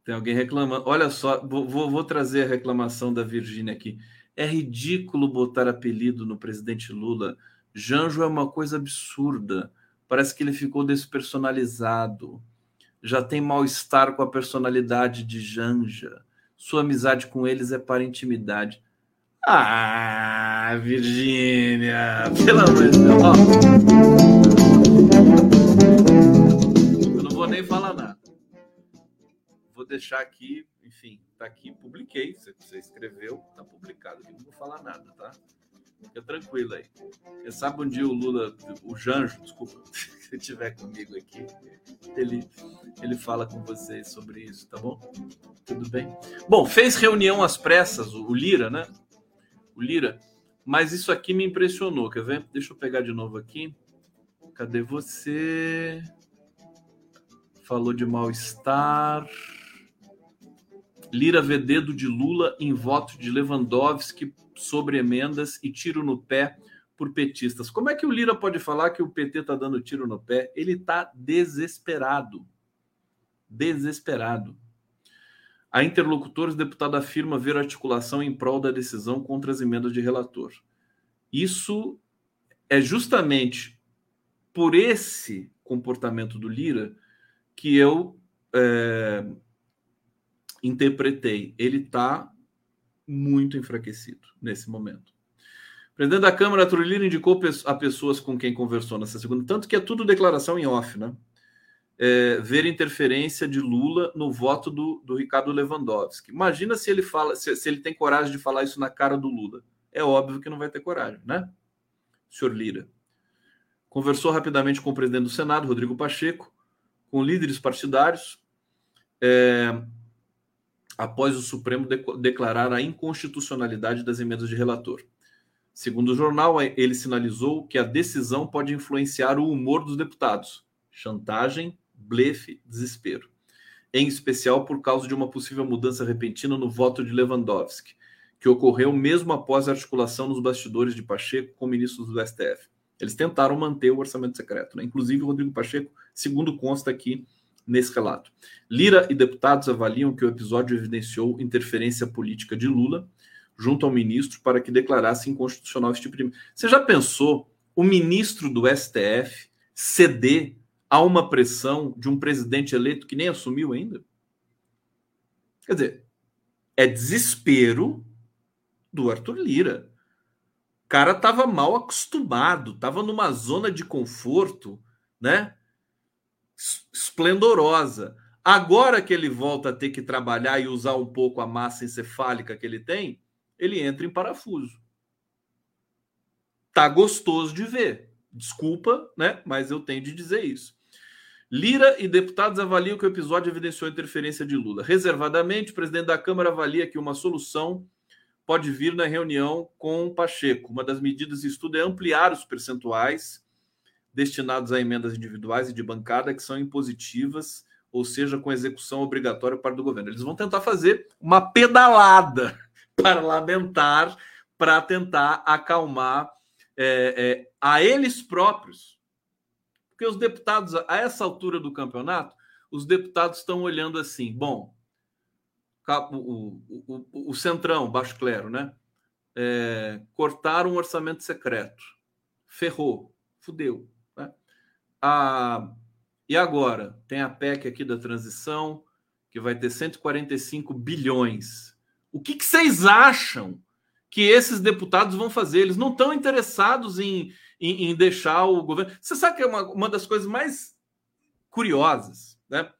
Tem alguém reclamando. Olha só, vou, vou trazer a reclamação da Virgínia aqui. É ridículo botar apelido no presidente Lula. Janjo é uma coisa absurda. Parece que ele ficou despersonalizado. Já tem mal-estar com a personalidade de Janja. Sua amizade com eles é para intimidade. Ah, Virgínia, pelo amor de Deus. Eu não vou nem falar nada. Vou deixar aqui, enfim, tá aqui, publiquei. Você, você escreveu, tá publicado aqui, não vou falar nada, tá? Fica tranquilo aí. Quem sabe um dia o Lula, o Janjo, desculpa, se estiver comigo aqui, ele, ele fala com vocês sobre isso, tá bom? Tudo bem? Bom, fez reunião às pressas, o Lira, né? O Lira, mas isso aqui me impressionou, quer ver? Deixa eu pegar de novo aqui. Cadê você? Falou de mal-estar. Lira vê dedo de Lula em voto de Lewandowski sobre emendas e tiro no pé por petistas. Como é que o Lira pode falar que o PT está dando tiro no pé? Ele está desesperado. Desesperado. A interlocutores, deputado afirma ver articulação em prol da decisão contra as emendas de relator. Isso é justamente por esse comportamento do Lira que eu é, interpretei. Ele está muito enfraquecido nesse momento. O presidente da Câmara, Trulino, indicou a pessoas com quem conversou nessa segunda, tanto que é tudo declaração em off, né? É, ver interferência de Lula no voto do, do Ricardo Lewandowski. Imagina se ele fala, se, se, ele tem coragem de falar isso na cara do Lula. É óbvio que não vai ter coragem, né? Senhor Lira. Conversou rapidamente com o presidente do Senado, Rodrigo Pacheco, com líderes partidários. É, após o Supremo de declarar a inconstitucionalidade das emendas de relator. Segundo o jornal, ele sinalizou que a decisão pode influenciar o humor dos deputados, chantagem, blefe, desespero. Em especial por causa de uma possível mudança repentina no voto de Lewandowski, que ocorreu mesmo após a articulação nos bastidores de Pacheco com ministros do STF. Eles tentaram manter o orçamento secreto. Né? Inclusive, Rodrigo Pacheco, segundo consta aqui, nesse relato. Lira e deputados avaliam que o episódio evidenciou interferência política de Lula junto ao ministro para que declarasse inconstitucional este tipo de. Você já pensou o ministro do STF ceder a uma pressão de um presidente eleito que nem assumiu ainda? Quer dizer, é desespero do Arthur Lira. O cara estava mal acostumado, estava numa zona de conforto, né? Esplendorosa. Agora que ele volta a ter que trabalhar e usar um pouco a massa encefálica que ele tem, ele entra em parafuso. Tá gostoso de ver. Desculpa, né? Mas eu tenho de dizer isso. Lira e deputados avaliam que o episódio evidenciou interferência de Lula. Reservadamente, o presidente da Câmara avalia que uma solução pode vir na reunião com Pacheco. Uma das medidas de estudo é ampliar os percentuais destinados a emendas individuais e de bancada que são impositivas, ou seja, com execução obrigatória para do governo. Eles vão tentar fazer uma pedalada parlamentar para tentar acalmar é, é, a eles próprios. Porque os deputados, a essa altura do campeonato, os deputados estão olhando assim: bom, o, o, o, o Centrão, Baixo Clero, né? É, cortaram um orçamento secreto. Ferrou, fudeu. A... E agora? Tem a PEC aqui da transição, que vai ter 145 bilhões. O que, que vocês acham que esses deputados vão fazer? Eles não estão interessados em, em, em, deixar o governo. Você sabe que é uma, uma das coisas mais curiosas, né?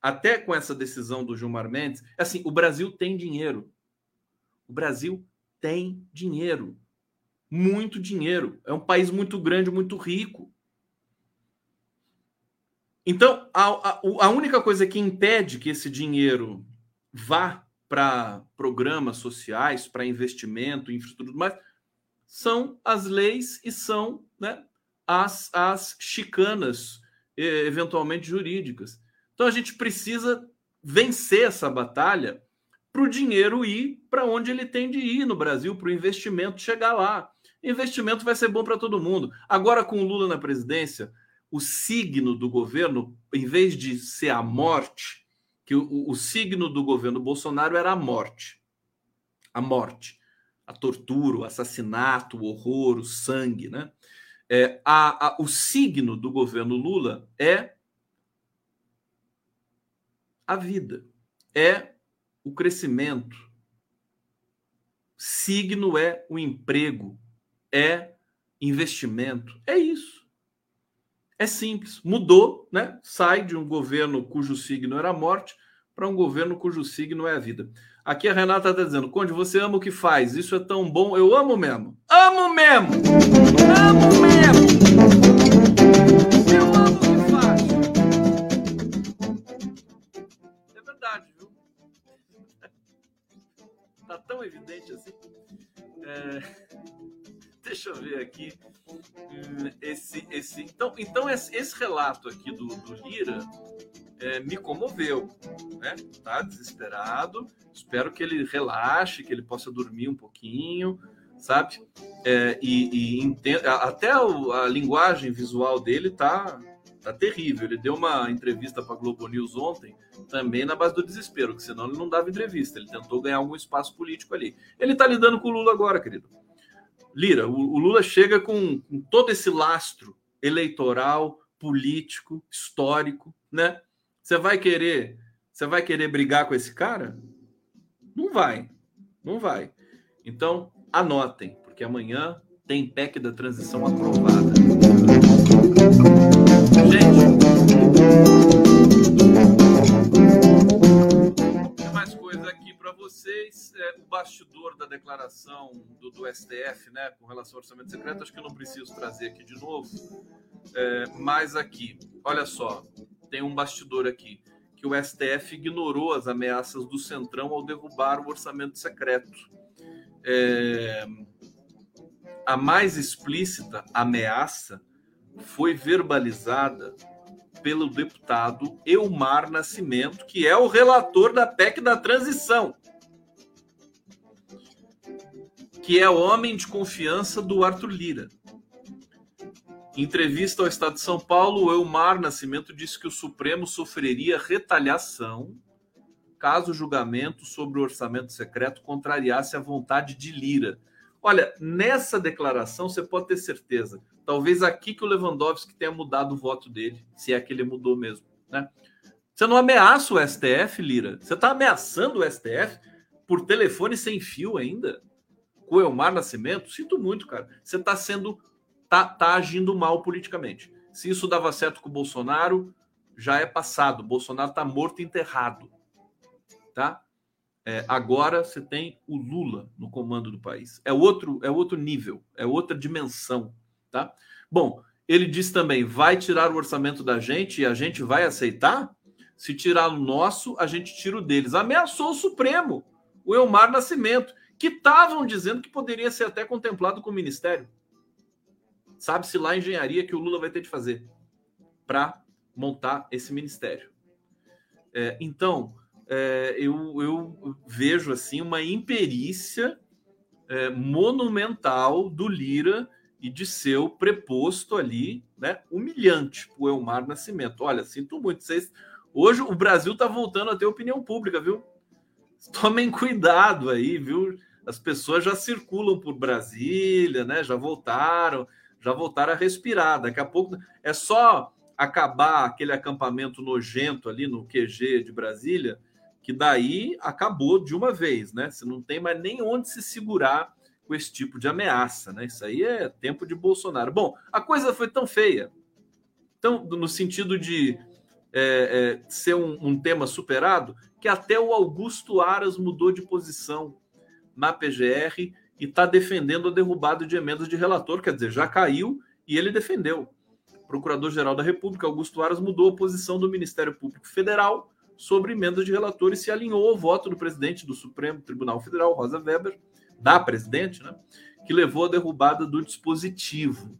Até com essa decisão do Gilmar Mendes, é assim, o Brasil tem dinheiro. O Brasil tem dinheiro. Muito dinheiro. É um país muito grande, muito rico. Então, a, a, a única coisa que impede que esse dinheiro vá para programas sociais, para investimento, infraestrutura, mais, são as leis e são né, as, as chicanas, eventualmente jurídicas. Então, a gente precisa vencer essa batalha para o dinheiro ir para onde ele tem de ir no Brasil, para o investimento chegar lá. Investimento vai ser bom para todo mundo. Agora, com o Lula na presidência, o signo do governo, em vez de ser a morte, que o, o signo do governo Bolsonaro era a morte. A morte. A tortura, o assassinato, o horror, o sangue, né? É, a, a, o signo do governo Lula é a vida, é o crescimento. Signo é o emprego, é investimento, é isso. É simples, mudou, né? Sai de um governo cujo signo era a morte para um governo cujo signo é a vida. Aqui a Renata está dizendo, Conde, você ama o que faz, isso é tão bom, eu amo mesmo. Amo mesmo! Amo mesmo! tão evidente assim. É... Deixa eu ver aqui. Hum, esse, esse, então, então esse, esse relato aqui do, do Lira é, me comoveu. Né? Tá desesperado. Espero que ele relaxe, que ele possa dormir um pouquinho, sabe? É, e, e entenda, até a linguagem visual dele tá tá terrível. Ele deu uma entrevista para Globo News ontem, também na base do desespero, que senão ele não dava entrevista. Ele tentou ganhar algum espaço político ali. Ele está lidando com o Lula agora, querido. Lira, o, o Lula chega com, com todo esse lastro eleitoral, político, histórico, né? Você vai querer, você vai querer brigar com esse cara? Não vai, não vai. Então anotem, porque amanhã tem PEC da transição aprovada. Gente, vocês. É, o bastidor da declaração do, do, STF, né, com relação ao orçamento secreto, acho que eu não preciso trazer aqui de novo. É, mas aqui, olha só, tem um bastidor aqui que o STF ignorou as ameaças do Centrão ao derrubar o orçamento secreto. É, a mais explícita ameaça foi verbalizada pelo deputado Elmar Nascimento, que é o relator da PEC da transição, que é homem de confiança do Arthur Lira. Em entrevista ao Estado de São Paulo, o Elmar Nascimento disse que o Supremo sofreria retaliação caso o julgamento sobre o orçamento secreto contrariasse a vontade de Lira. Olha, nessa declaração você pode ter certeza. Talvez aqui que o Lewandowski tenha mudado o voto dele, se é que ele mudou mesmo. Né? Você não ameaça o STF, Lira. Você está ameaçando o STF por telefone sem fio ainda? Com o Elmar Nascimento? Sinto muito, cara. Você está sendo. Tá, tá agindo mal politicamente. Se isso dava certo com o Bolsonaro, já é passado. O Bolsonaro está morto e enterrado. Tá? É, agora você tem o Lula no comando do país. É outro, é outro nível, é outra dimensão, tá? Bom, ele diz também: vai tirar o orçamento da gente e a gente vai aceitar? Se tirar o nosso, a gente tira o deles. Ameaçou o Supremo, o Elmar Nascimento, que estavam dizendo que poderia ser até contemplado com o ministério. Sabe-se lá a engenharia que o Lula vai ter de fazer para montar esse ministério. É, então, é, eu, eu, vejo assim uma imperícia é, monumental do Lira e de seu preposto ali, né, humilhante o Elmar Nascimento. Olha, sinto muito, vocês hoje o Brasil está voltando a ter opinião pública, viu? Tomem cuidado aí, viu? As pessoas já circulam por Brasília, né? Já voltaram, já voltaram a respirar. Daqui a pouco é só acabar aquele acampamento nojento ali no QG de Brasília que daí acabou de uma vez, né? Você não tem mais nem onde se segurar com esse tipo de ameaça, né? Isso aí é tempo de Bolsonaro. Bom, a coisa foi tão feia, tão no sentido de é, é, ser um, um, tema superado, que até o Augusto Aras mudou de posição na PGR e está defendendo a derrubada de emendas de relator, quer dizer, já caiu e ele defendeu. Procurador-Geral da República, Augusto Aras, mudou a posição do Ministério Público Federal sobre emendas de relator e se alinhou ao voto do presidente do Supremo Tribunal Federal, Rosa Weber, da presidente, né, que levou à derrubada do dispositivo.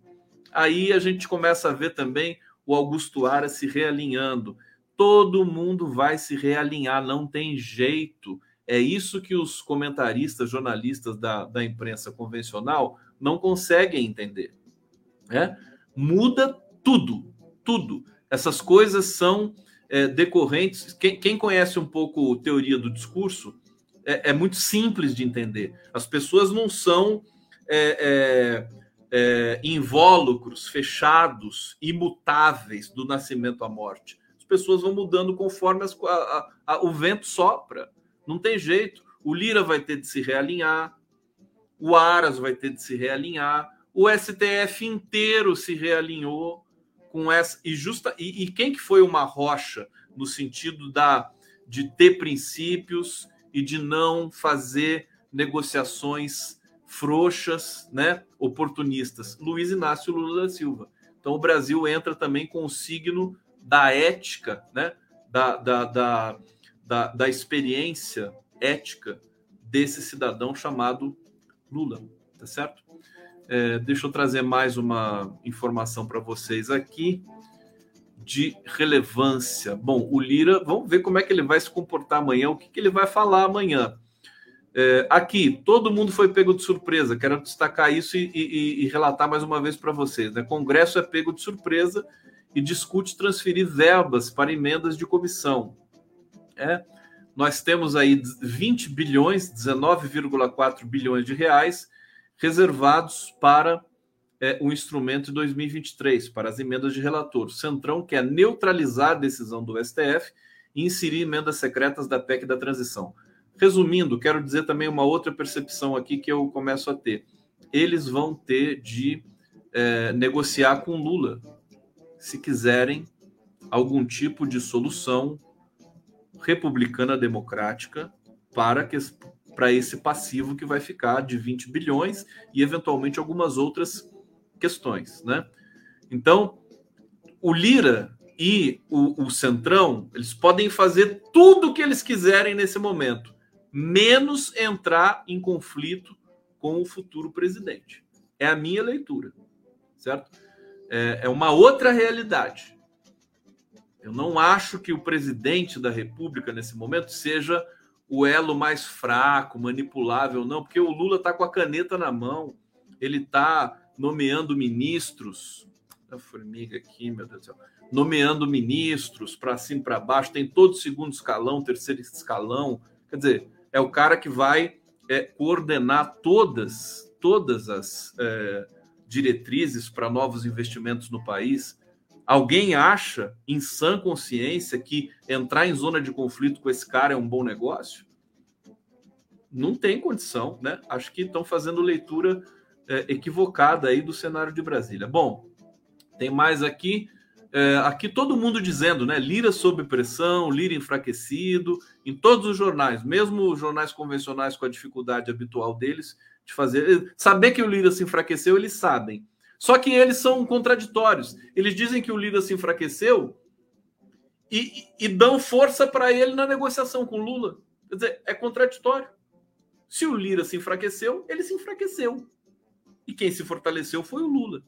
Aí a gente começa a ver também o Augusto Aras se realinhando. Todo mundo vai se realinhar, não tem jeito. É isso que os comentaristas, jornalistas da, da imprensa convencional não conseguem entender. Né? Muda tudo, tudo. Essas coisas são é, decorrentes. Quem, quem, conhece um pouco teoria do discurso é, é, muito simples de entender. As pessoas não são é, é, é invólucros, fechados, imutáveis do nascimento à morte. As pessoas vão mudando conforme as, a, a, o vento sopra. Não tem jeito. O Lira vai ter de se realinhar, o Aras vai ter de se realinhar, o STF inteiro se realinhou com essa e justa e, e quem que foi uma rocha no sentido da de ter princípios e de não fazer negociações frouxas, né, oportunistas. Luiz Inácio Lula da Silva. Então o Brasil entra também com o signo da ética, né, da, da, da, da, da experiência ética desse cidadão chamado Lula, tá certo? É, deixa eu trazer mais uma informação para vocês aqui de relevância. Bom, o Lira, vamos ver como é que ele vai se comportar amanhã, o que, que ele vai falar amanhã. É, aqui, todo mundo foi pego de surpresa. Quero destacar isso e, e, e relatar mais uma vez para vocês. Né? Congresso é pego de surpresa e discute transferir verbas para emendas de comissão. É, nós temos aí 20 bilhões, 19,4 bilhões de reais reservados para é, o instrumento de 2023, para as emendas de relator. O Centrão quer neutralizar a decisão do STF e inserir emendas secretas da PEC da transição. Resumindo, quero dizer também uma outra percepção aqui que eu começo a ter. Eles vão ter de é, negociar com Lula, se quiserem algum tipo de solução republicana democrática para, que, para esse passivo que vai ficar de 20 bilhões e eventualmente algumas outras questões, né? Então, o Lira e o, o Centrão, eles podem fazer tudo o que eles quiserem nesse momento, menos entrar em conflito com o futuro presidente. É a minha leitura, certo? É, é uma outra realidade. Eu não acho que o presidente da República, nesse momento, seja o elo mais fraco, manipulável, não, porque o Lula está com a caneta na mão, ele está nomeando ministros. A formiga aqui, meu Deus do céu. Nomeando ministros para cima para baixo, tem todo segundo escalão, terceiro escalão. Quer dizer, é o cara que vai é, coordenar todas, todas as é, diretrizes para novos investimentos no país. Alguém acha, em sã consciência, que entrar em zona de conflito com esse cara é um bom negócio? Não tem condição, né? Acho que estão fazendo leitura é, equivocada aí do cenário de Brasília. Bom, tem mais aqui. É, aqui todo mundo dizendo, né? Lira sob pressão, Lira enfraquecido, em todos os jornais, mesmo os jornais convencionais com a dificuldade habitual deles de fazer. Saber que o Lira se enfraqueceu, eles sabem só que eles são contraditórios. Eles dizem que o Lira se enfraqueceu e, e dão força para ele na negociação com Lula. Quer dizer, é contraditório. Se o Lira se enfraqueceu, ele se enfraqueceu. E quem se fortaleceu foi o Lula.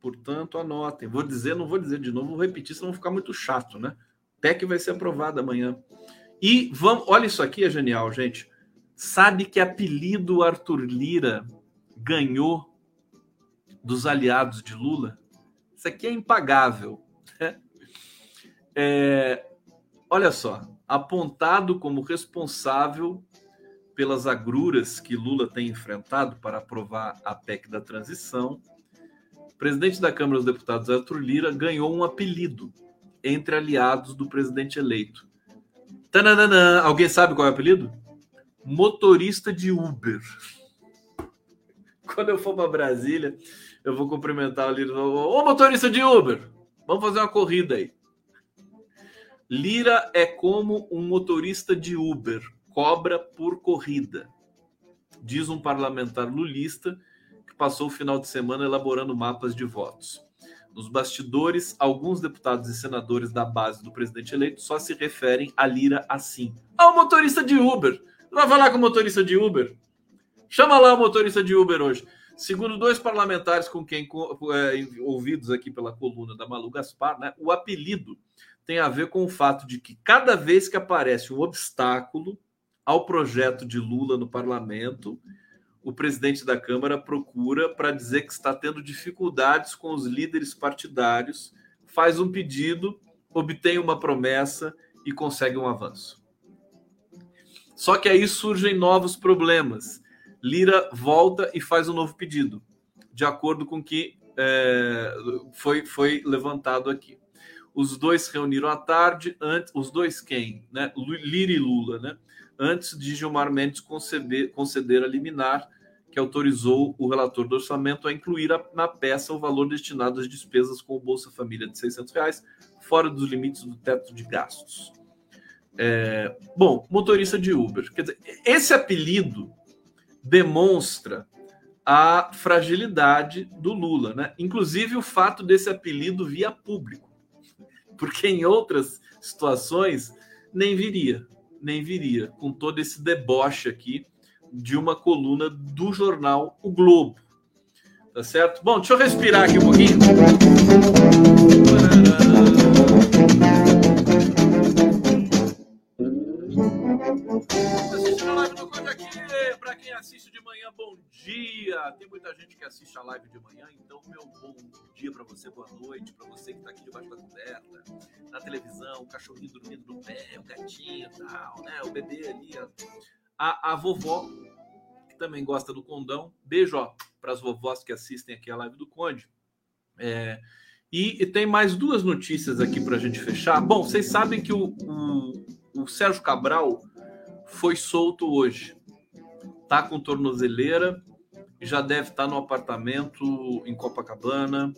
Portanto, anotem. Vou dizer, não vou dizer de novo, vou repetir, senão vai ficar muito chato, né? PEC vai ser aprovada amanhã. E vamos, olha isso aqui, é genial, gente. Sabe que apelido Arthur Lira ganhou dos aliados de Lula, isso aqui é impagável. Né? É, olha só, apontado como responsável pelas agruras que Lula tem enfrentado para aprovar a PEC da transição, o presidente da Câmara dos Deputados, Arthur Lira, ganhou um apelido entre aliados do presidente eleito. Tananana. Alguém sabe qual é o apelido? Motorista de Uber. Quando eu for para Brasília, eu vou cumprimentar o. Ô, motorista de Uber, vamos fazer uma corrida aí. Lira é como um motorista de Uber, cobra por corrida, diz um parlamentar lulista que passou o final de semana elaborando mapas de votos. Nos bastidores, alguns deputados e senadores da base do presidente eleito só se referem a Lira assim. Ah, o motorista de Uber. Vai falar com o motorista de Uber? Chama lá o motorista de Uber hoje. Segundo dois parlamentares com quem é, ouvidos aqui pela coluna da Malu Gaspar, né, o apelido tem a ver com o fato de que cada vez que aparece um obstáculo ao projeto de Lula no parlamento, o presidente da Câmara procura para dizer que está tendo dificuldades com os líderes partidários, faz um pedido, obtém uma promessa e consegue um avanço. Só que aí surgem novos problemas Lira volta e faz um novo pedido, de acordo com o que é, foi, foi levantado aqui. Os dois reuniram à tarde, antes, os dois quem? Né? Lira e Lula, né? antes de Gilmar Mendes conceder, conceder a liminar que autorizou o relator do orçamento a incluir a, na peça o valor destinado às despesas com o Bolsa Família de 600 reais, fora dos limites do teto de gastos. É, bom, motorista de Uber. Quer dizer, esse apelido demonstra a fragilidade do Lula, né? Inclusive o fato desse apelido via público, porque em outras situações nem viria, nem viria, com todo esse deboche aqui de uma coluna do jornal O Globo. Tá certo? Bom, deixa eu respirar aqui um pouquinho. Assiste de manhã, bom dia. Tem muita gente que assiste a live de manhã, então, meu bom dia para você, boa noite, para você que está aqui debaixo da coberta, na televisão, o cachorrinho dormindo no pé, o gatinho tal, né? O bebê ali, a, a vovó, que também gosta do condão. Beijo para as vovós que assistem aqui a live do Conde. É, e, e, tem mais duas notícias aqui para a gente fechar. Bom, vocês sabem que o, o, o Sérgio Cabral foi solto hoje. Tá com tornozeleira e já deve estar tá no apartamento em Copacabana,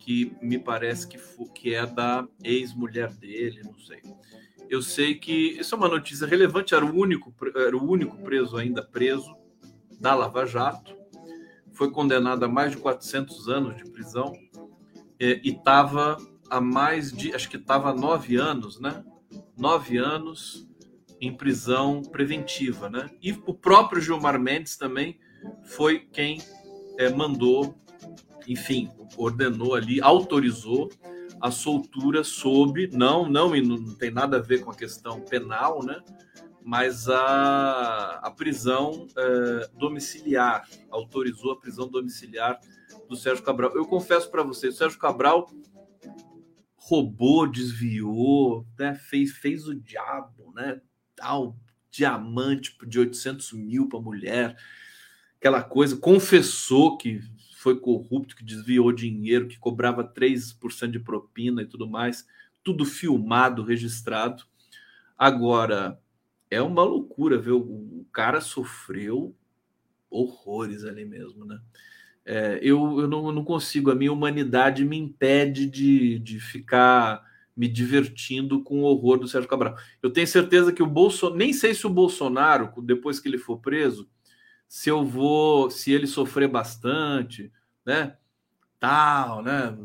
que me parece que, que é da ex-mulher dele, não sei. Eu sei que isso é uma notícia relevante, era o único, era o único preso ainda preso da Lava Jato. Foi condenado a mais de 400 anos de prisão é, e estava há mais de, acho que estava nove anos, né? Nove anos em prisão preventiva, né? E o próprio Gilmar Mendes também foi quem é, mandou, enfim, ordenou ali, autorizou a soltura sob, não, não, e não tem nada a ver com a questão penal, né? Mas a, a prisão é, domiciliar, autorizou a prisão domiciliar do Sérgio Cabral. Eu confesso para vocês, o Sérgio Cabral roubou, desviou, né? fez, fez o diabo, né? Tal diamante de 800 mil para mulher, aquela coisa, confessou que foi corrupto, que desviou dinheiro, que cobrava 3% de propina e tudo mais, tudo filmado, registrado. Agora, é uma loucura, viu? O cara sofreu horrores ali mesmo, né? É, eu eu não, não, consigo, a minha humanidade me impede de, de ficar me divertindo com o horror do Sérgio Cabral. Eu tenho certeza que o Bolsonaro, nem sei se o Bolsonaro, depois que ele for preso, se eu vou, se ele sofrer bastante, né? Tal, né?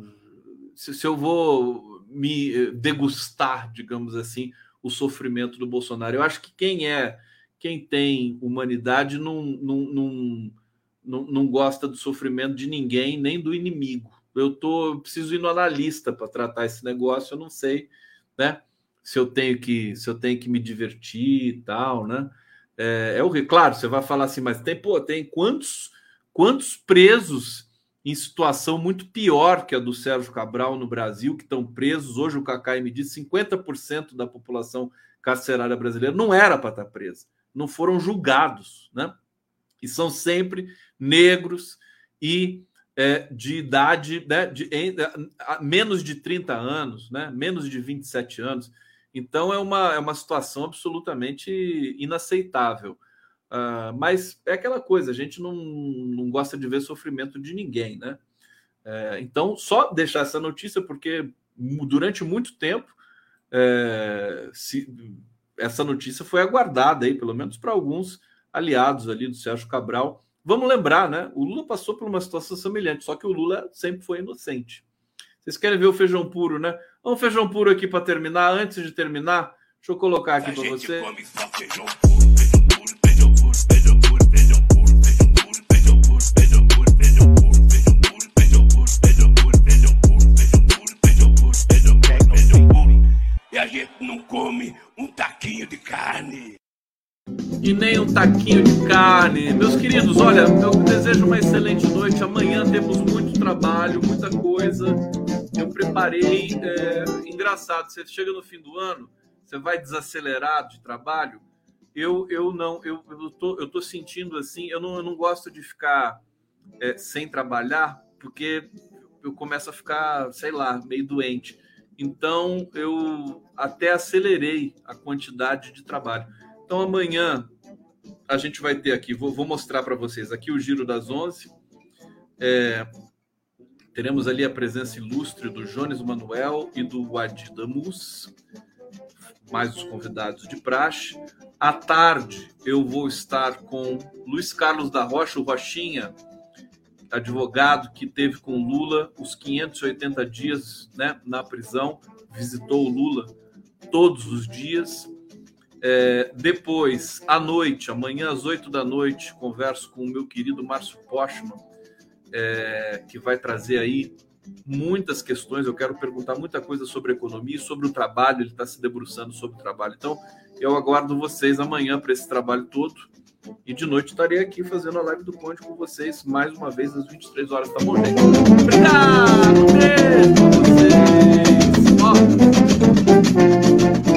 Se, se eu vou me degustar, digamos assim, o sofrimento do Bolsonaro. Eu acho que quem é, quem tem humanidade não, não, não, não, não gosta do sofrimento de ninguém, nem do inimigo. Eu tô, preciso ir no analista para tratar esse negócio, eu não sei, né? Se eu tenho que, se eu tenho que me divertir e tal, né? É, é o claro, você vai falar assim, mas tem, pô, tem quantos, quantos presos em situação muito pior que a do Sérgio Cabral no Brasil, que estão presos. Hoje o Cacai me disse 50% da população carcerária brasileira não era para estar tá presa, não foram julgados, né? E são sempre negros e é, de idade né, de, em, menos de 30 anos, né? menos de 27 anos. Então é uma, é uma situação absolutamente inaceitável. Uh, mas é aquela coisa, a gente não, não gosta de ver sofrimento de ninguém, né? É, então, só deixar essa notícia, porque durante muito tempo é, se, essa notícia foi aguardada aí, pelo menos para alguns aliados ali do Sérgio Cabral. Vamos lembrar, né? O Lula passou por uma situação semelhante, só que o Lula sempre foi inocente. Vocês querem ver o feijão puro, né? Vamos feijão puro aqui para terminar. Antes de terminar, deixa eu colocar aqui para você. Come só feijão puro. a gente não come um taquinho de carne. E nem um taquinho de carne. Meus queridos, olha, eu desejo uma excelente noite. Amanhã temos muito trabalho, muita coisa. Eu preparei. É, engraçado, você chega no fim do ano, você vai desacelerado de trabalho. Eu, eu não, eu, eu, tô, eu tô sentindo assim, eu não, eu não gosto de ficar é, sem trabalhar, porque eu começo a ficar, sei lá, meio doente. Então eu até acelerei a quantidade de trabalho. Então amanhã a gente vai ter aqui, vou, vou mostrar para vocês aqui o Giro das Onze. É, teremos ali a presença ilustre do Jones Manuel e do Adi Damus, mais os convidados de praxe. À tarde, eu vou estar com Luiz Carlos da Rocha, o Rochinha, advogado que teve com Lula os 580 dias né, na prisão, visitou o Lula todos os dias. É, depois, à noite, amanhã às 8 da noite, converso com o meu querido Márcio Postman, é, que vai trazer aí muitas questões. Eu quero perguntar muita coisa sobre economia e sobre o trabalho. Ele está se debruçando sobre o trabalho. Então, eu aguardo vocês amanhã para esse trabalho todo. E de noite estarei aqui fazendo a live do Conde com vocês mais uma vez às 23 horas, tá bom, gente? Obrigado! Beijo pra vocês!